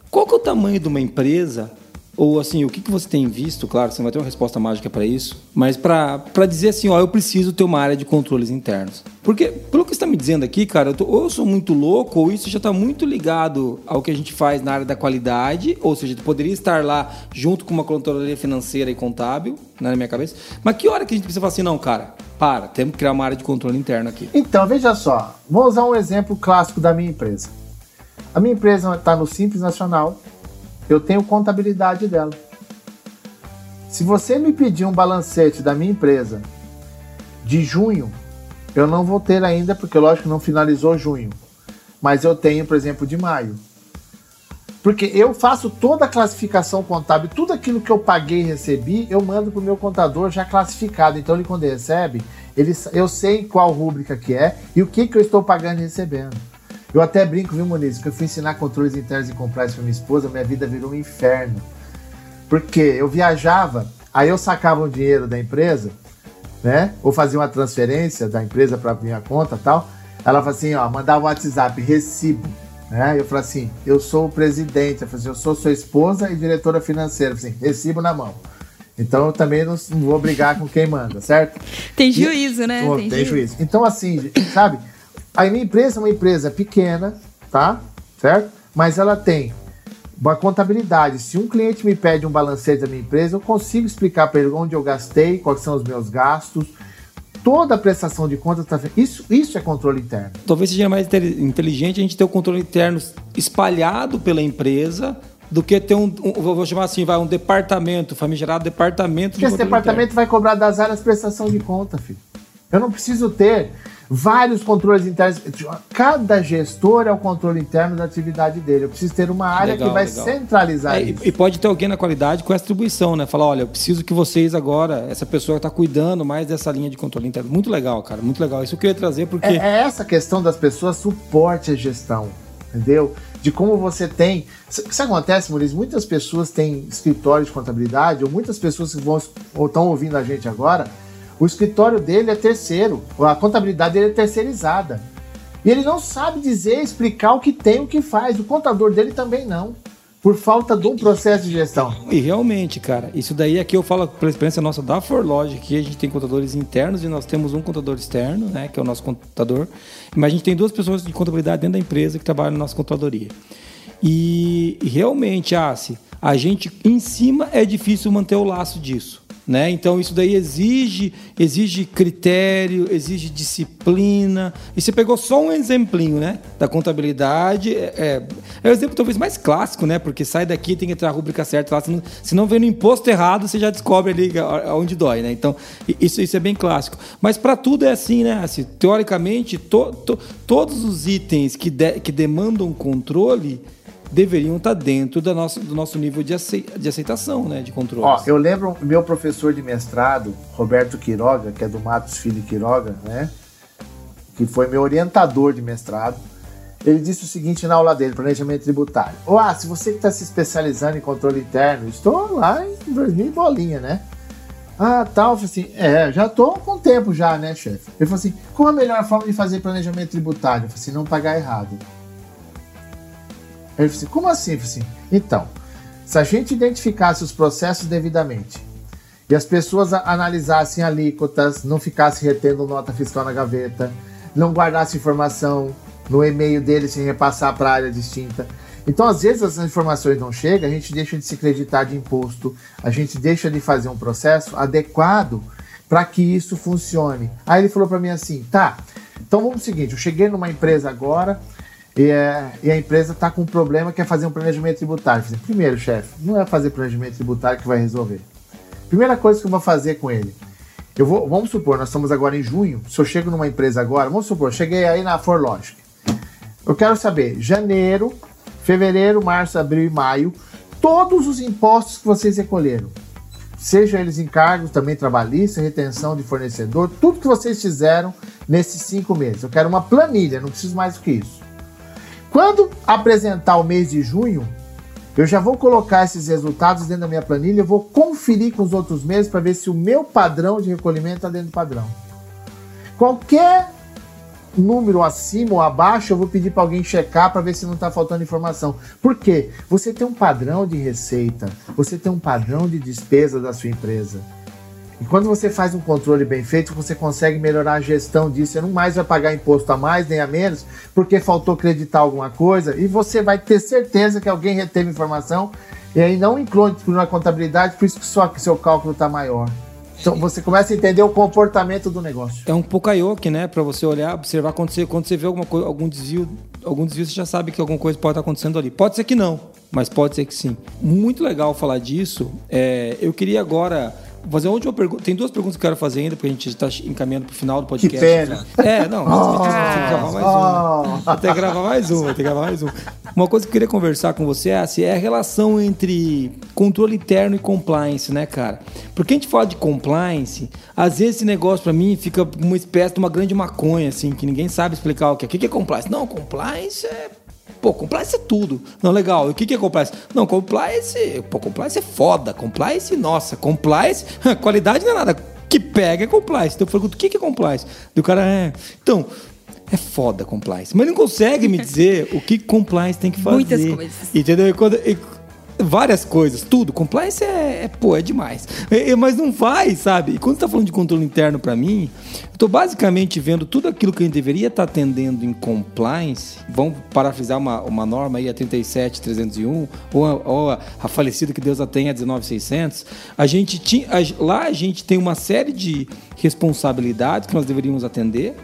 Qual que é o tamanho de uma empresa ou assim, o que, que você tem visto? Claro, você não vai ter uma resposta mágica para isso, mas para dizer assim, ó, eu preciso ter uma área de controles internos. Porque, pelo que você está me dizendo aqui, cara, eu tô, ou eu sou muito louco, ou isso já está muito ligado ao que a gente faz na área da qualidade, ou seja, tu poderia estar lá junto com uma controladoria financeira e contábil, né, na minha cabeça. Mas que hora que a gente precisa falar assim, não, cara, para, temos que criar uma área de controle interno aqui. Então, veja só, vou usar um exemplo clássico da minha empresa. A minha empresa está no Simples Nacional, eu tenho contabilidade dela. Se você me pedir um balancete da minha empresa de junho, eu não vou ter ainda, porque lógico não finalizou junho. Mas eu tenho, por exemplo, de maio. Porque eu faço toda a classificação contábil, tudo aquilo que eu paguei e recebi, eu mando para o meu contador já classificado. Então ele quando ele recebe, ele, eu sei qual rúbrica que é e o que, que eu estou pagando e recebendo. Eu até brinco, viu, Muniz, que eu fui ensinar controles internos e compliance para minha esposa, minha vida virou um inferno. Porque eu viajava, aí eu sacava o dinheiro da empresa, né? Ou fazia uma transferência da empresa para minha conta tal. Ela falou assim, ó, mandava o WhatsApp, recibo. Né? Eu falei assim, eu sou o presidente, eu, falei assim, eu sou sua esposa e diretora financeira. Eu falei assim, recibo na mão. Então eu também não, não, vou brigar com quem manda, certo? Tem juízo, e, né? Tem, tem juízo. juízo. Então, assim, sabe? A minha empresa é uma empresa pequena, tá? Certo? Mas ela tem uma contabilidade. Se um cliente me pede um balancete da minha empresa, eu consigo explicar para ele onde eu gastei, quais são os meus gastos. Toda a prestação de contas está isso, isso é controle interno. Talvez seja mais inteligente a gente ter o controle interno espalhado pela empresa do que ter um, um, vou chamar assim, vai um departamento, famigerado departamento. Porque esse departamento interno. vai cobrar das áreas prestação de conta, filho. Eu não preciso ter vários controles internos. Cada gestor é o controle interno da atividade dele. Eu preciso ter uma área legal, que vai legal. centralizar é, isso. E pode ter alguém na qualidade com essa atribuição, né? Falar, olha, eu preciso que vocês agora, essa pessoa está cuidando mais dessa linha de controle interno. Muito legal, cara, muito legal. Isso que eu ia trazer porque... É, é essa questão das pessoas suporte a gestão, entendeu? De como você tem... O que acontece, Maurício? Muitas pessoas têm escritório de contabilidade, ou muitas pessoas que vão, ou estão ouvindo a gente agora o escritório dele é terceiro, a contabilidade dele é terceirizada. E ele não sabe dizer, explicar o que tem, o que faz. O contador dele também não. Por falta de um processo de gestão. E realmente, cara, isso daí aqui eu falo pela experiência nossa da Forlogic, que a gente tem contadores internos e nós temos um contador externo, né, que é o nosso contador. Mas a gente tem duas pessoas de contabilidade dentro da empresa que trabalham na nossa contadoria. E realmente, Assi, a gente em cima é difícil manter o laço disso. Né? Então isso daí exige, exige critério, exige disciplina. E você pegou só um exemplinho, né? Da contabilidade. É, é, é o exemplo talvez mais clássico, né? Porque sai daqui tem que entrar a rúbrica certa lá. Se não, se não vem no imposto errado, você já descobre ali onde dói, né? Então isso, isso é bem clássico. Mas para tudo é assim, né? Assim, teoricamente, to, to, todos os itens que, de, que demandam controle deveriam estar dentro do nosso, do nosso nível de, aceitação, né, de controle. Eu lembro meu professor de mestrado, Roberto Quiroga, que é do Matos Filho Quiroga, né, que foi meu orientador de mestrado, ele disse o seguinte na aula dele, planejamento tributário. Ó, ah, se você está se especializando em controle interno, estou lá em 2000 bolinha, né? Ah, tal. Falei assim, é, já tô com tempo já, né, chefe? Ele falou assim, qual a melhor forma de fazer planejamento tributário? Eu falei assim, não pagar errado. Ele falou assim, como assim? Assim, então, se a gente identificasse os processos devidamente e as pessoas analisassem alíquotas, não ficassem retendo nota fiscal na gaveta, não guardassem informação no e-mail dele sem repassar para área distinta. Então, às vezes, as informações não chegam, a gente deixa de se acreditar de imposto, a gente deixa de fazer um processo adequado para que isso funcione. Aí ele falou para mim assim: tá, então vamos o seguinte, eu cheguei numa empresa agora, e, é, e a empresa está com um problema que é fazer um planejamento tributário. Falei, primeiro, chefe, não é fazer planejamento tributário que vai resolver. Primeira coisa que eu vou fazer com ele. Eu vou, vamos supor, nós estamos agora em junho. Se eu chego numa empresa agora, vamos supor, cheguei aí na ForLogic. Eu quero saber, janeiro, fevereiro, março, abril e maio, todos os impostos que vocês recolheram. Seja eles encargos também trabalhistas, retenção de fornecedor, tudo que vocês fizeram nesses cinco meses. Eu quero uma planilha, não preciso mais do que isso. Quando apresentar o mês de junho, eu já vou colocar esses resultados dentro da minha planilha, eu vou conferir com os outros meses para ver se o meu padrão de recolhimento está dentro do padrão. Qualquer número acima ou abaixo, eu vou pedir para alguém checar para ver se não está faltando informação. Por quê? Você tem um padrão de receita, você tem um padrão de despesa da sua empresa. E quando você faz um controle bem feito, você consegue melhorar a gestão disso. Você não mais vai pagar imposto a mais nem a menos, porque faltou acreditar alguma coisa, e você vai ter certeza que alguém reteve informação e aí não inclui na contabilidade, por isso que só que seu cálculo está maior. Então você começa a entender o comportamento do negócio. É um pouco aioque, né? Para você olhar, observar você, quando você vê alguma coisa, algum desvio, algum desvio, você já sabe que alguma coisa pode estar acontecendo ali. Pode ser que não, mas pode ser que sim. Muito legal falar disso. É, eu queria agora Vou fazer uma última pergunta. Tem duas perguntas que eu quero fazer ainda, porque a gente está encaminhando para o final do podcast. Que pena. É, não, mas oh, gravar mais uma. Vou que gravar mais uma, que gravar mais uma. Uma coisa que eu queria conversar com você é, assim, é a relação entre controle interno e compliance, né, cara? Porque a gente fala de compliance, às vezes esse negócio para mim fica uma espécie de uma grande maconha, assim, que ninguém sabe explicar o que é. O que é compliance? Não, compliance é Pô, compliance é tudo. Não, legal. O que, que é compliance? Não, compliance. Pô, compliance é foda. Compliance, nossa, compliance. Qualidade não é nada. Que pega é compliance. Então eu pergunto, o que, que é compliance? Do cara é. Então, é foda compliance. Mas não consegue me dizer o que compliance tem que fazer. Muitas coisas. Entendeu? E quando, e várias coisas, tudo. Compliance é, é pô, é demais. É, é, mas não faz, sabe? E quando está falando de controle interno para mim, eu tô basicamente vendo tudo aquilo que a gente deveria estar tá atendendo em compliance. Vamos parafrisar uma, uma norma aí, a 37301, ou, a, ou a, a falecida que Deus a tenha, a 19600. A gente tinha, a, lá a gente tem uma série de responsabilidades que nós deveríamos atender,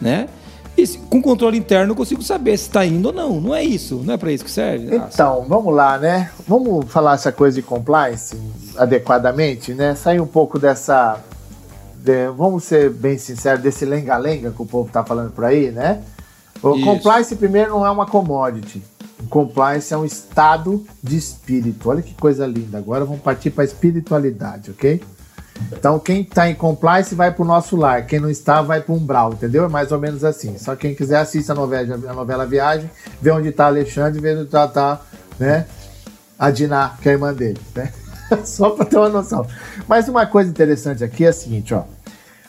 né? E com controle interno eu consigo saber se está indo ou não. Não é isso? Não é para isso que serve? Então, vamos lá, né? Vamos falar essa coisa de compliance adequadamente, né? Sair um pouco dessa. De, vamos ser bem sinceros, desse lenga-lenga que o povo está falando por aí, né? O isso. compliance, primeiro, não é uma commodity. O compliance é um estado de espírito. Olha que coisa linda. Agora vamos partir para a espiritualidade, ok? Então, quem está em compliance vai para o nosso lar, quem não está vai para o umbral, entendeu? É mais ou menos assim. Só quem quiser assista a novela, a novela Viagem, vê onde está Alexandre, vê onde está, tá, né? A Diná, que é a irmã dele, né? Só para ter uma noção. Mas uma coisa interessante aqui é a seguinte, ó.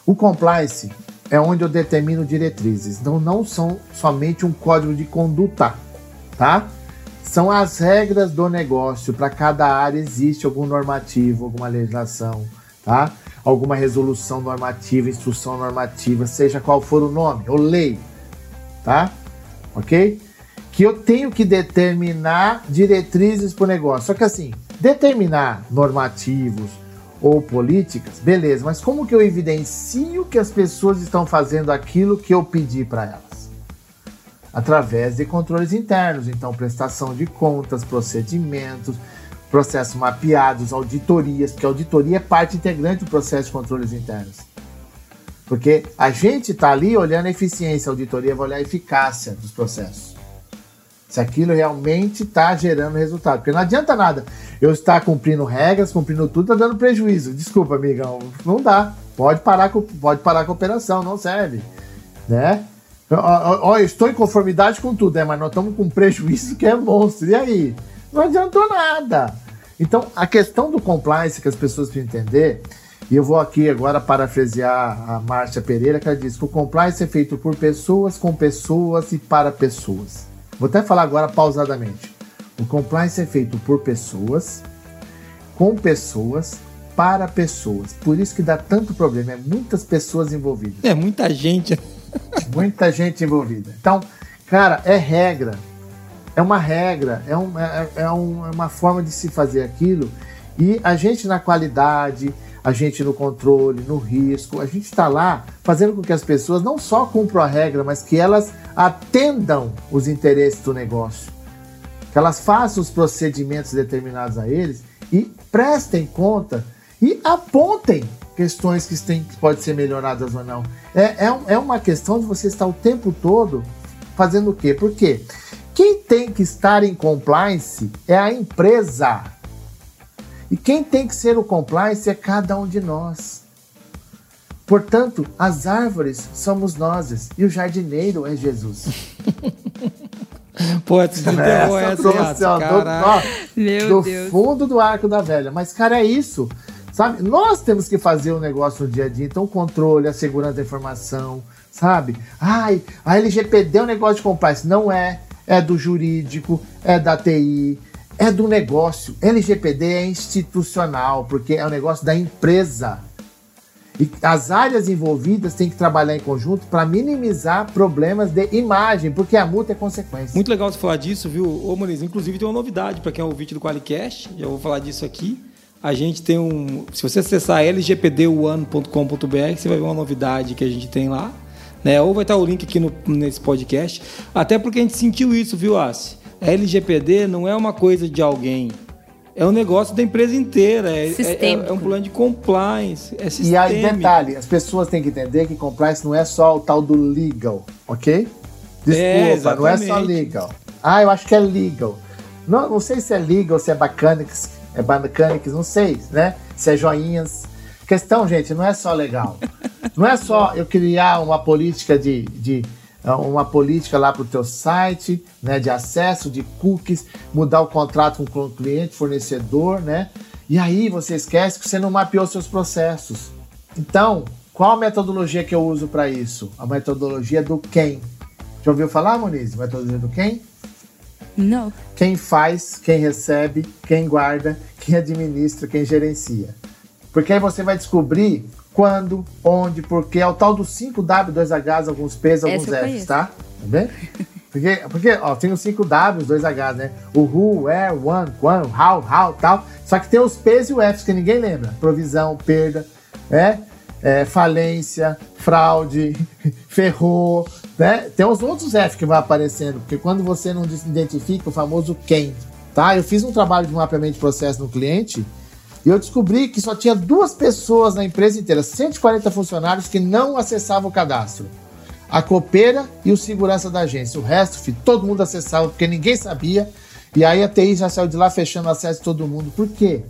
O compliance é onde eu determino diretrizes. Então, não são somente um código de conduta, tá? São as regras do negócio. Para cada área existe algum normativo, alguma legislação tá? Alguma resolução normativa, instrução normativa, seja qual for o nome, ou lei, tá? Ok? Que eu tenho que determinar diretrizes para o negócio. Só que assim, determinar normativos ou políticas, beleza, mas como que eu evidencio que as pessoas estão fazendo aquilo que eu pedi para elas? Através de controles internos, então prestação de contas, procedimentos, processos mapeados, auditorias, porque auditoria é parte integrante do processo de controles internos. Porque a gente está ali olhando a eficiência, a auditoria vai olhar a eficácia dos processos. Se aquilo realmente está gerando resultado. Porque não adianta nada eu estar cumprindo regras, cumprindo tudo, está dando prejuízo. Desculpa, amigão, não dá. Pode parar com, pode parar com a operação, não serve. Né? Ó, estou em conformidade com tudo, né? mas nós estamos com prejuízo que é monstro. E aí? Não adiantou nada. Então, a questão do compliance que as pessoas precisam entender E eu vou aqui agora parafrasear a Márcia Pereira, que ela diz que o compliance é feito por pessoas, com pessoas e para pessoas. Vou até falar agora pausadamente. O compliance é feito por pessoas, com pessoas, para pessoas. Por isso que dá tanto problema, é muitas pessoas envolvidas. É muita gente. muita gente envolvida. Então, cara, é regra. É uma regra, é, um, é, é, um, é uma forma de se fazer aquilo. E a gente na qualidade, a gente no controle, no risco, a gente está lá fazendo com que as pessoas não só cumpram a regra, mas que elas atendam os interesses do negócio, que elas façam os procedimentos determinados a eles e prestem conta e apontem questões que, que podem ser melhoradas ou não. É, é, é uma questão de você estar o tempo todo fazendo o quê? Porque quem tem que estar em compliance é a empresa. E quem tem que ser o compliance é cada um de nós. Portanto, as árvores somos nós e o jardineiro é Jesus. Pô, tu enterrou essa, essa, essa do, ó, Meu do Deus. fundo do arco da velha. Mas, cara, é isso. Sabe? Nós temos que fazer o negócio no dia a dia. Então, o controle, a segurança da informação, sabe? Ai, a LGPD é um negócio de compliance. Não é. É do jurídico, é da TI, é do negócio. LGPD é institucional, porque é um negócio da empresa. E as áreas envolvidas têm que trabalhar em conjunto para minimizar problemas de imagem, porque a multa é consequência. Muito legal você falar disso, viu, Ô Moniz? Inclusive tem uma novidade para quem é ouvinte do Qualicast, já vou falar disso aqui. A gente tem um. Se você acessar lgpd1.com.br, você vai ver uma novidade que a gente tem lá. Né? Ou vai estar o link aqui no, nesse podcast. Até porque a gente sentiu isso, viu, Assi? A LGPD não é uma coisa de alguém. É um negócio da empresa inteira. É, é, é, um plano de compliance. É e aí, detalhe: as pessoas têm que entender que compliance não é só o tal do legal, ok? Desculpa, é, não é só legal. Ah, eu acho que é legal. Não, não sei se é legal, se é mechanics, é mechanics, não sei, né? Se é joinhas. Questão, gente, não é só legal. Não é só eu criar uma política de, de é uma política lá para o teu site, né, de acesso, de cookies, mudar o contrato com o cliente, fornecedor, né? E aí você esquece que você não mapeou seus processos. Então, qual a metodologia que eu uso para isso? A metodologia do quem. Já ouviu falar, Moniz? Metodologia do quem? Não. Quem faz, quem recebe, quem guarda, quem administra, quem gerencia. Porque aí você vai descobrir quando, onde, porque é o tal dos 5W, 2Hs, alguns P's, alguns F's, tá? Tá vendo? Porque, porque ó, tem os 5Ws, 2Hs, né? O who, where, when, quando, how, how, tal. Só que tem os P's e os F's que ninguém lembra. Provisão, perda, né? É, falência, fraude, ferrou, né? Tem os outros F que vai aparecendo, porque quando você não identifica o famoso quem, tá? Eu fiz um trabalho de mapeamento de processo no cliente e eu descobri que só tinha duas pessoas na empresa inteira, 140 funcionários, que não acessavam o cadastro. A copeira e o segurança da agência. O resto, filho, todo mundo acessava, porque ninguém sabia. E aí a TI já saiu de lá fechando acesso de todo mundo. Por quê?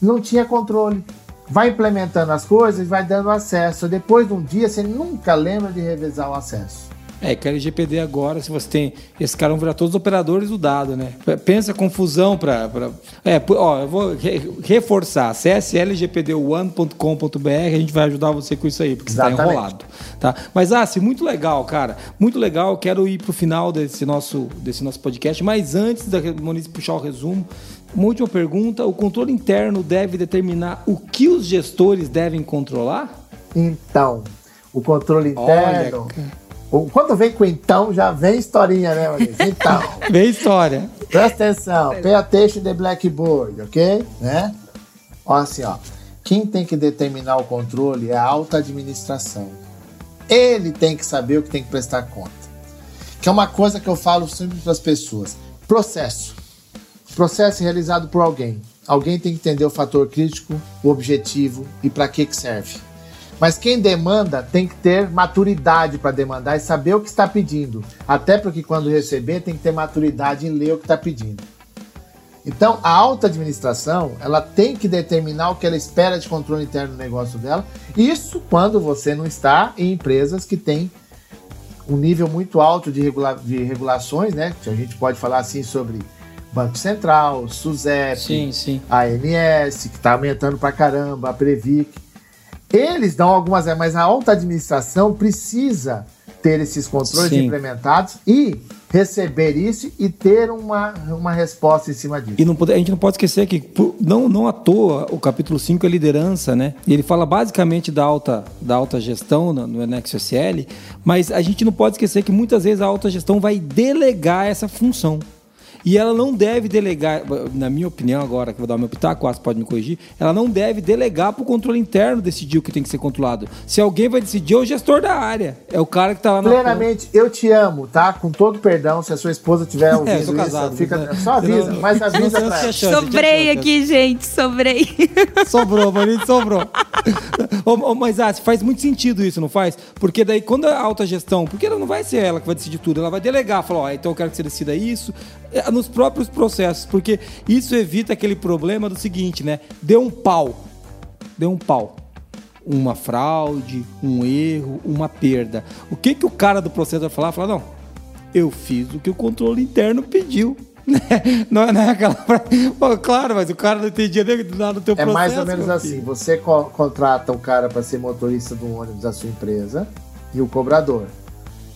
Não tinha controle. Vai implementando as coisas e vai dando acesso. Depois de um dia, você nunca lembra de revisar o acesso. É, que a LGPD agora, se você tem. Esses caras vão virar todos operadores do dado, né? Pensa confusão para. É, ó, eu vou re reforçar. Acesse lgpd1.com.br, a gente vai ajudar você com isso aí, porque você está enrolado. Tá? Mas, ah, sim, muito legal, cara. Muito legal. Quero ir para o final desse nosso, desse nosso podcast. Mas antes da Moniz puxar o resumo, uma última pergunta: o controle interno deve determinar o que os gestores devem controlar? Então, o controle interno. Olha, quando vem com então, já vem historinha, né, Maurício? Então. vem história. Presta atenção. Pay attention the blackboard, ok? Né? Ó, assim, ó. Quem tem que determinar o controle é a alta administração. Ele tem que saber o que tem que prestar conta. Que é uma coisa que eu falo sempre para as pessoas. Processo. Processo realizado por alguém. Alguém tem que entender o fator crítico, o objetivo e para que, que serve. Mas quem demanda tem que ter maturidade para demandar e saber o que está pedindo. Até porque quando receber tem que ter maturidade em ler o que está pedindo. Então, a alta administração, ela tem que determinar o que ela espera de controle interno do negócio dela. Isso quando você não está em empresas que têm um nível muito alto de, regula de regulações, né? Que a gente pode falar assim sobre Banco Central, SUSEP, sim, sim. ANS, que está aumentando para caramba, a Previc. Eles dão algumas, mas a alta administração precisa ter esses controles Sim. implementados e receber isso e ter uma, uma resposta em cima disso. E não pode- a gente não pode esquecer que, não, não à toa, o capítulo 5 é liderança, né? E ele fala basicamente da alta, da alta gestão no, no Anexo SL, mas a gente não pode esquecer que muitas vezes a alta gestão vai delegar essa função. E ela não deve delegar, na minha opinião agora, que eu vou dar o meu pitaco, o Aço pode me corrigir, ela não deve delegar para o controle interno decidir o que tem que ser controlado. Se alguém vai decidir, é o gestor da área. É o cara que está lá na Plenamente, eu te amo, tá? Com todo perdão, se a sua esposa tiver ouvindo É, eu sou isso, casado, fica, né? só avisa, Senão- mas avisa não pra ela. Sobrei aqui, gente, sobrei. Sobrou, Maurício, sobrou. Mas ah, faz muito sentido isso, não faz? Porque daí, quando a alta gestão, porque ela não vai ser ela que vai decidir tudo, ela vai delegar, falar, ó, então eu quero que você decida isso, é, nos próprios processos, porque isso evita aquele problema do seguinte, né? Deu um pau. Deu um pau. Uma fraude, um erro, uma perda. O que, que o cara do processo vai falar? Falar, não, eu fiz o que o controle interno pediu. né? Não é, não é aquela. Pô, claro, mas o cara não entendia nem nada do teu É processo. mais ou menos assim: você co- contrata um cara para ser motorista do ônibus da sua empresa e o cobrador.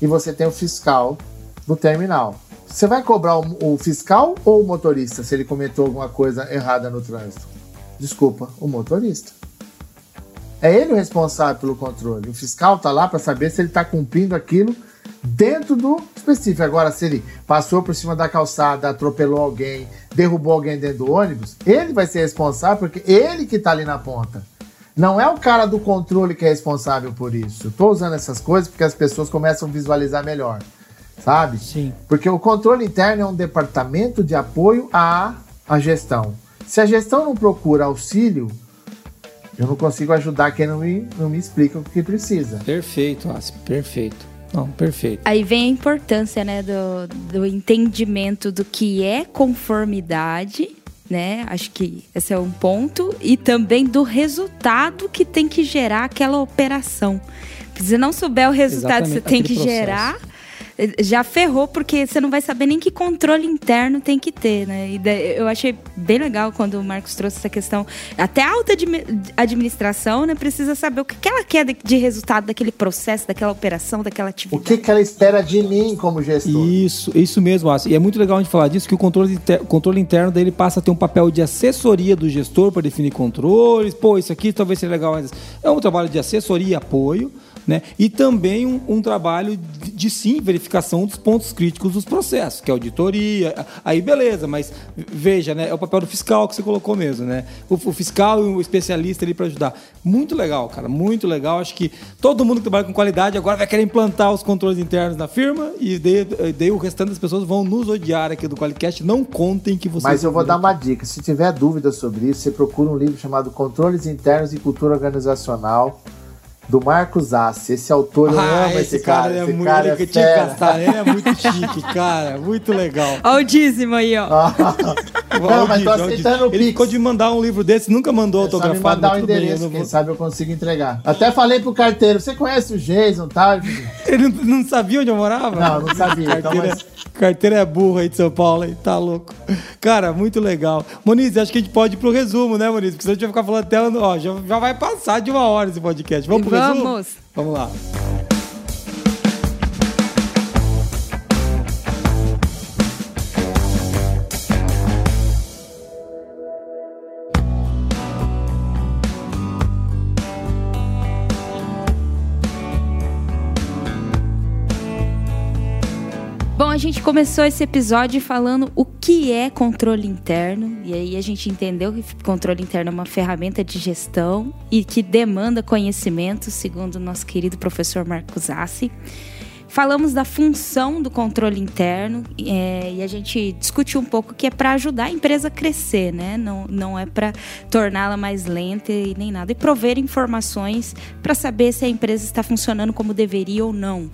E você tem o fiscal no terminal. Você vai cobrar o, o fiscal ou o motorista se ele cometeu alguma coisa errada no trânsito? Desculpa, o motorista. É ele o responsável pelo controle. O fiscal tá lá para saber se ele está cumprindo aquilo dentro do específico. Agora, se ele passou por cima da calçada, atropelou alguém, derrubou alguém dentro do ônibus, ele vai ser responsável porque ele que tá ali na ponta. Não é o cara do controle que é responsável por isso. Tô usando essas coisas porque as pessoas começam a visualizar melhor. Sabe? Sim. Porque o controle interno é um departamento de apoio à, à gestão. Se a gestão não procura auxílio, eu não consigo ajudar quem não me, não me explica o que precisa. Perfeito, Asp, perfeito. Não, perfeito. Aí vem a importância, né, do, do entendimento do que é conformidade, né? Acho que esse é um ponto. E também do resultado que tem que gerar aquela operação. Se você não souber o resultado que você Exatamente, tem que processo. gerar, já ferrou, porque você não vai saber nem que controle interno tem que ter, né? E daí eu achei bem legal quando o Marcos trouxe essa questão. Até a alta admi- administração, né, precisa saber o que que ela quer de, de resultado daquele processo, daquela operação, daquela O atividade. que, que ela espera de mim como gestor? Isso, isso mesmo, Asp. E é muito legal a gente falar disso, que o controle, inter- o controle interno dele passa a ter um papel de assessoria do gestor para definir controles. Pô, isso aqui talvez seja legal, mas é um trabalho de assessoria e apoio, né? E também um, um trabalho de, de, sim verificação dos pontos críticos dos processos, que é auditoria. Aí beleza, mas veja, né? É o papel do fiscal que você colocou mesmo, né? O, o fiscal e o especialista ali para ajudar. Muito legal, cara, muito legal. Acho que todo mundo que trabalha com qualidade agora vai querer implantar os controles internos na firma e daí, daí o restante das pessoas vão nos odiar aqui do Qualicast. Não contem que vocês. Mas eu vou dar uma dica. Se tiver dúvida sobre isso, você procura um livro chamado Controles Internos e Cultura Organizacional, do Marcos Assi. Esse autor, eu Ah, amo esse, esse cara, cara. é Esse muito. cara é ele tinha que fera. gastar, ele é muito chique, cara. Muito legal. Olha o dízimo aí, ó. Não, mas tô o aceitando o Ele Pix. ficou de mandar um livro desse, nunca mandou É me autografado. mandar o bem, eu endereço, não quem vou- sabe eu consigo entregar. Até falei pro carteiro, você conhece o Jason, tá? Ele não, sabia onde eu morava? Não, não sabia, então, Carteira, mas- carteira é burra aí de São Paulo, aí, tá louco. Cara, muito legal. Moniz, acho que a gente pode ir pro resumo, né, Moniz? Porque senão a gente vai ficar falando até. Ó, já, já vai passar de uma hora esse podcast. Vamos pro resumo? Vamos. Vamos lá. Gente começou esse episódio falando o que é controle interno, e aí a gente entendeu que controle interno é uma ferramenta de gestão e que demanda conhecimento, segundo o nosso querido professor Marcos Assi. Falamos da função do controle interno é, e a gente discutiu um pouco que é para ajudar a empresa a crescer, né? Não, não é para torná-la mais lenta e nem nada. E prover informações para saber se a empresa está funcionando como deveria ou não.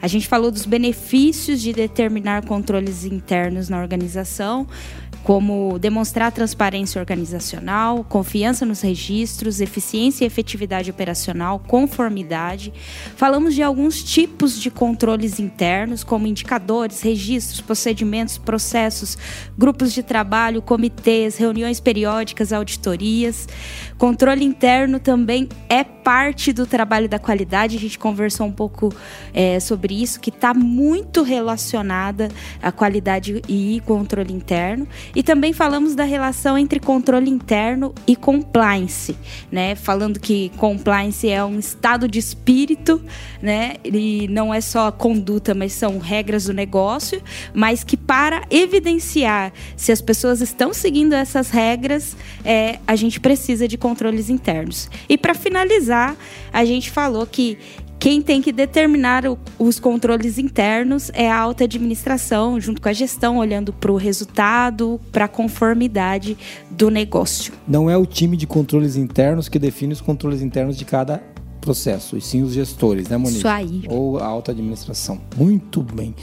A gente falou dos benefícios de determinar controles internos na organização como demonstrar transparência organizacional, confiança nos registros, eficiência e efetividade operacional, conformidade. Falamos de alguns tipos de controles internos, como indicadores, registros, procedimentos, processos, grupos de trabalho, comitês, reuniões periódicas, auditorias. Controle interno também é parte do trabalho da qualidade. A gente conversou um pouco é, sobre isso, que está muito relacionada à qualidade e controle interno. E também falamos da relação entre controle interno e compliance, né? Falando que compliance é um estado de espírito, né? E não é só conduta, mas são regras do negócio, mas que para evidenciar se as pessoas estão seguindo essas regras, é, a gente precisa de controles internos. E para finalizar, a gente falou que quem tem que determinar o, os controles internos é a alta administração, junto com a gestão, olhando para o resultado, para a conformidade do negócio. Não é o time de controles internos que define os controles internos de cada processo, e sim os gestores, né, Monique? Isso aí. Ou a alta administração. Muito bem.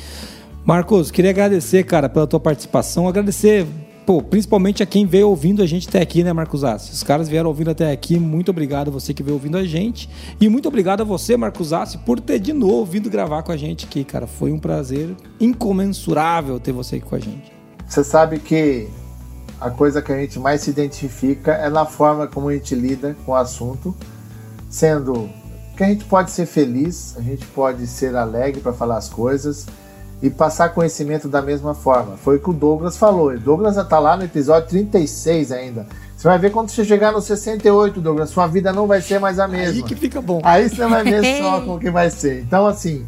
Marcos, queria agradecer, cara, pela tua participação. Agradecer, pô, principalmente a quem veio ouvindo a gente até aqui, né, Marcos Assi? Os caras vieram ouvindo até aqui. Muito obrigado a você que veio ouvindo a gente. E muito obrigado a você, Marcos Assi, por ter de novo vindo gravar com a gente aqui, cara. Foi um prazer incomensurável ter você aqui com a gente. Você sabe que a coisa que a gente mais se identifica é na forma como a gente lida com o assunto, sendo que a gente pode ser feliz, a gente pode ser alegre para falar as coisas e passar conhecimento da mesma forma. Foi o que o Douglas falou. O Douglas já está lá no episódio 36 ainda. Você vai ver quando você chegar no 68, Douglas, sua vida não vai ser mais a mesma. Aí que fica bom. Aí você vai ver só como que vai ser. Então, assim,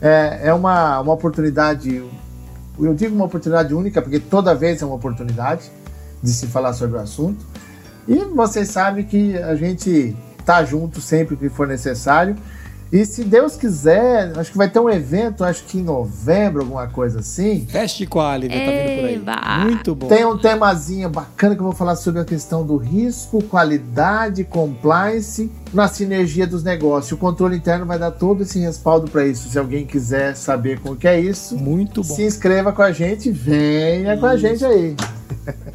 é, é uma, uma oportunidade, eu digo uma oportunidade única, porque toda vez é uma oportunidade de se falar sobre o assunto. E vocês sabem que a gente tá junto sempre que for necessário. E se Deus quiser, acho que vai ter um evento, acho que em novembro, alguma coisa assim. Fast Quali, né? Tá vindo por aí. Muito bom. Tem um temazinho bacana que eu vou falar sobre a questão do risco, qualidade, compliance na sinergia dos negócios. O controle interno vai dar todo esse respaldo para isso. Se alguém quiser saber como que é isso, Muito bom. se inscreva com a gente, venha com a gente aí.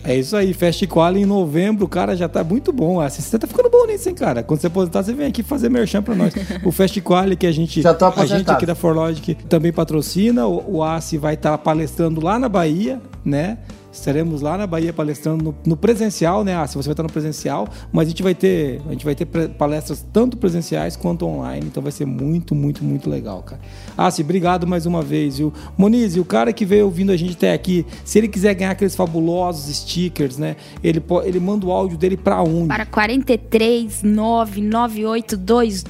É isso aí, Fast Quali em novembro, cara, já tá muito bom. Ah, Você tá ficando bom nisso, hein, cara? Quando você aposentar, você vem aqui fazer merchan pra nós. O Fast Quali que a gente, Já tô a gente aqui da Forlogic também patrocina. O, o ACI vai estar palestrando lá na Bahia, né? Estaremos lá na Bahia palestrando no, no presencial, né? Ah, se você vai estar no presencial, mas a gente vai ter, a gente vai ter palestras tanto presenciais quanto online, então vai ser muito, muito, muito legal, cara. Ah, se obrigado mais uma vez, viu? Moniz, o cara que veio ouvindo a gente até aqui, se ele quiser ganhar aqueles fabulosos stickers, né? Ele, ele manda o áudio dele pra onde? Para 43 99822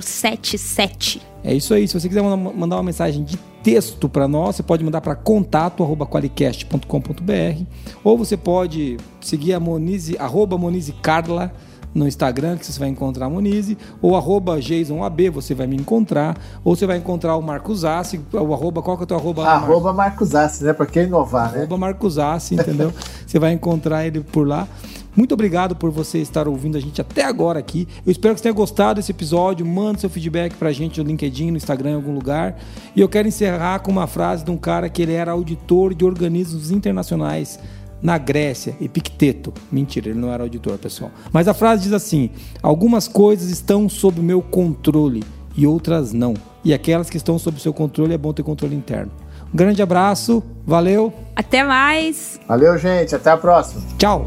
0077. É isso aí. Se você quiser mandar uma mensagem de texto para nós, você pode mandar para contato@qualicast.com.br ou você pode seguir a Monize, arroba Monize Carla no Instagram, que você vai encontrar a Monize, ou arroba JasonAB, você vai me encontrar, ou você vai encontrar o Marcos Assi, o arroba, qual que é o teu arroba? Arroba Marcos Assi, né? Pra quem inovar, né? Arroba Marcos Assi, entendeu? você vai encontrar ele por lá. Muito obrigado por você estar ouvindo a gente até agora aqui. Eu espero que você tenha gostado desse episódio. Manda seu feedback pra gente no LinkedIn, no Instagram, em algum lugar. E eu quero encerrar com uma frase de um cara que ele era auditor de organismos internacionais na Grécia, Epicteto. Mentira, ele não era auditor, pessoal. Mas a frase diz assim: Algumas coisas estão sob meu controle e outras não. E aquelas que estão sob seu controle é bom ter controle interno. Um grande abraço, valeu, Até mais! Valeu, gente. Até a próxima. tchau!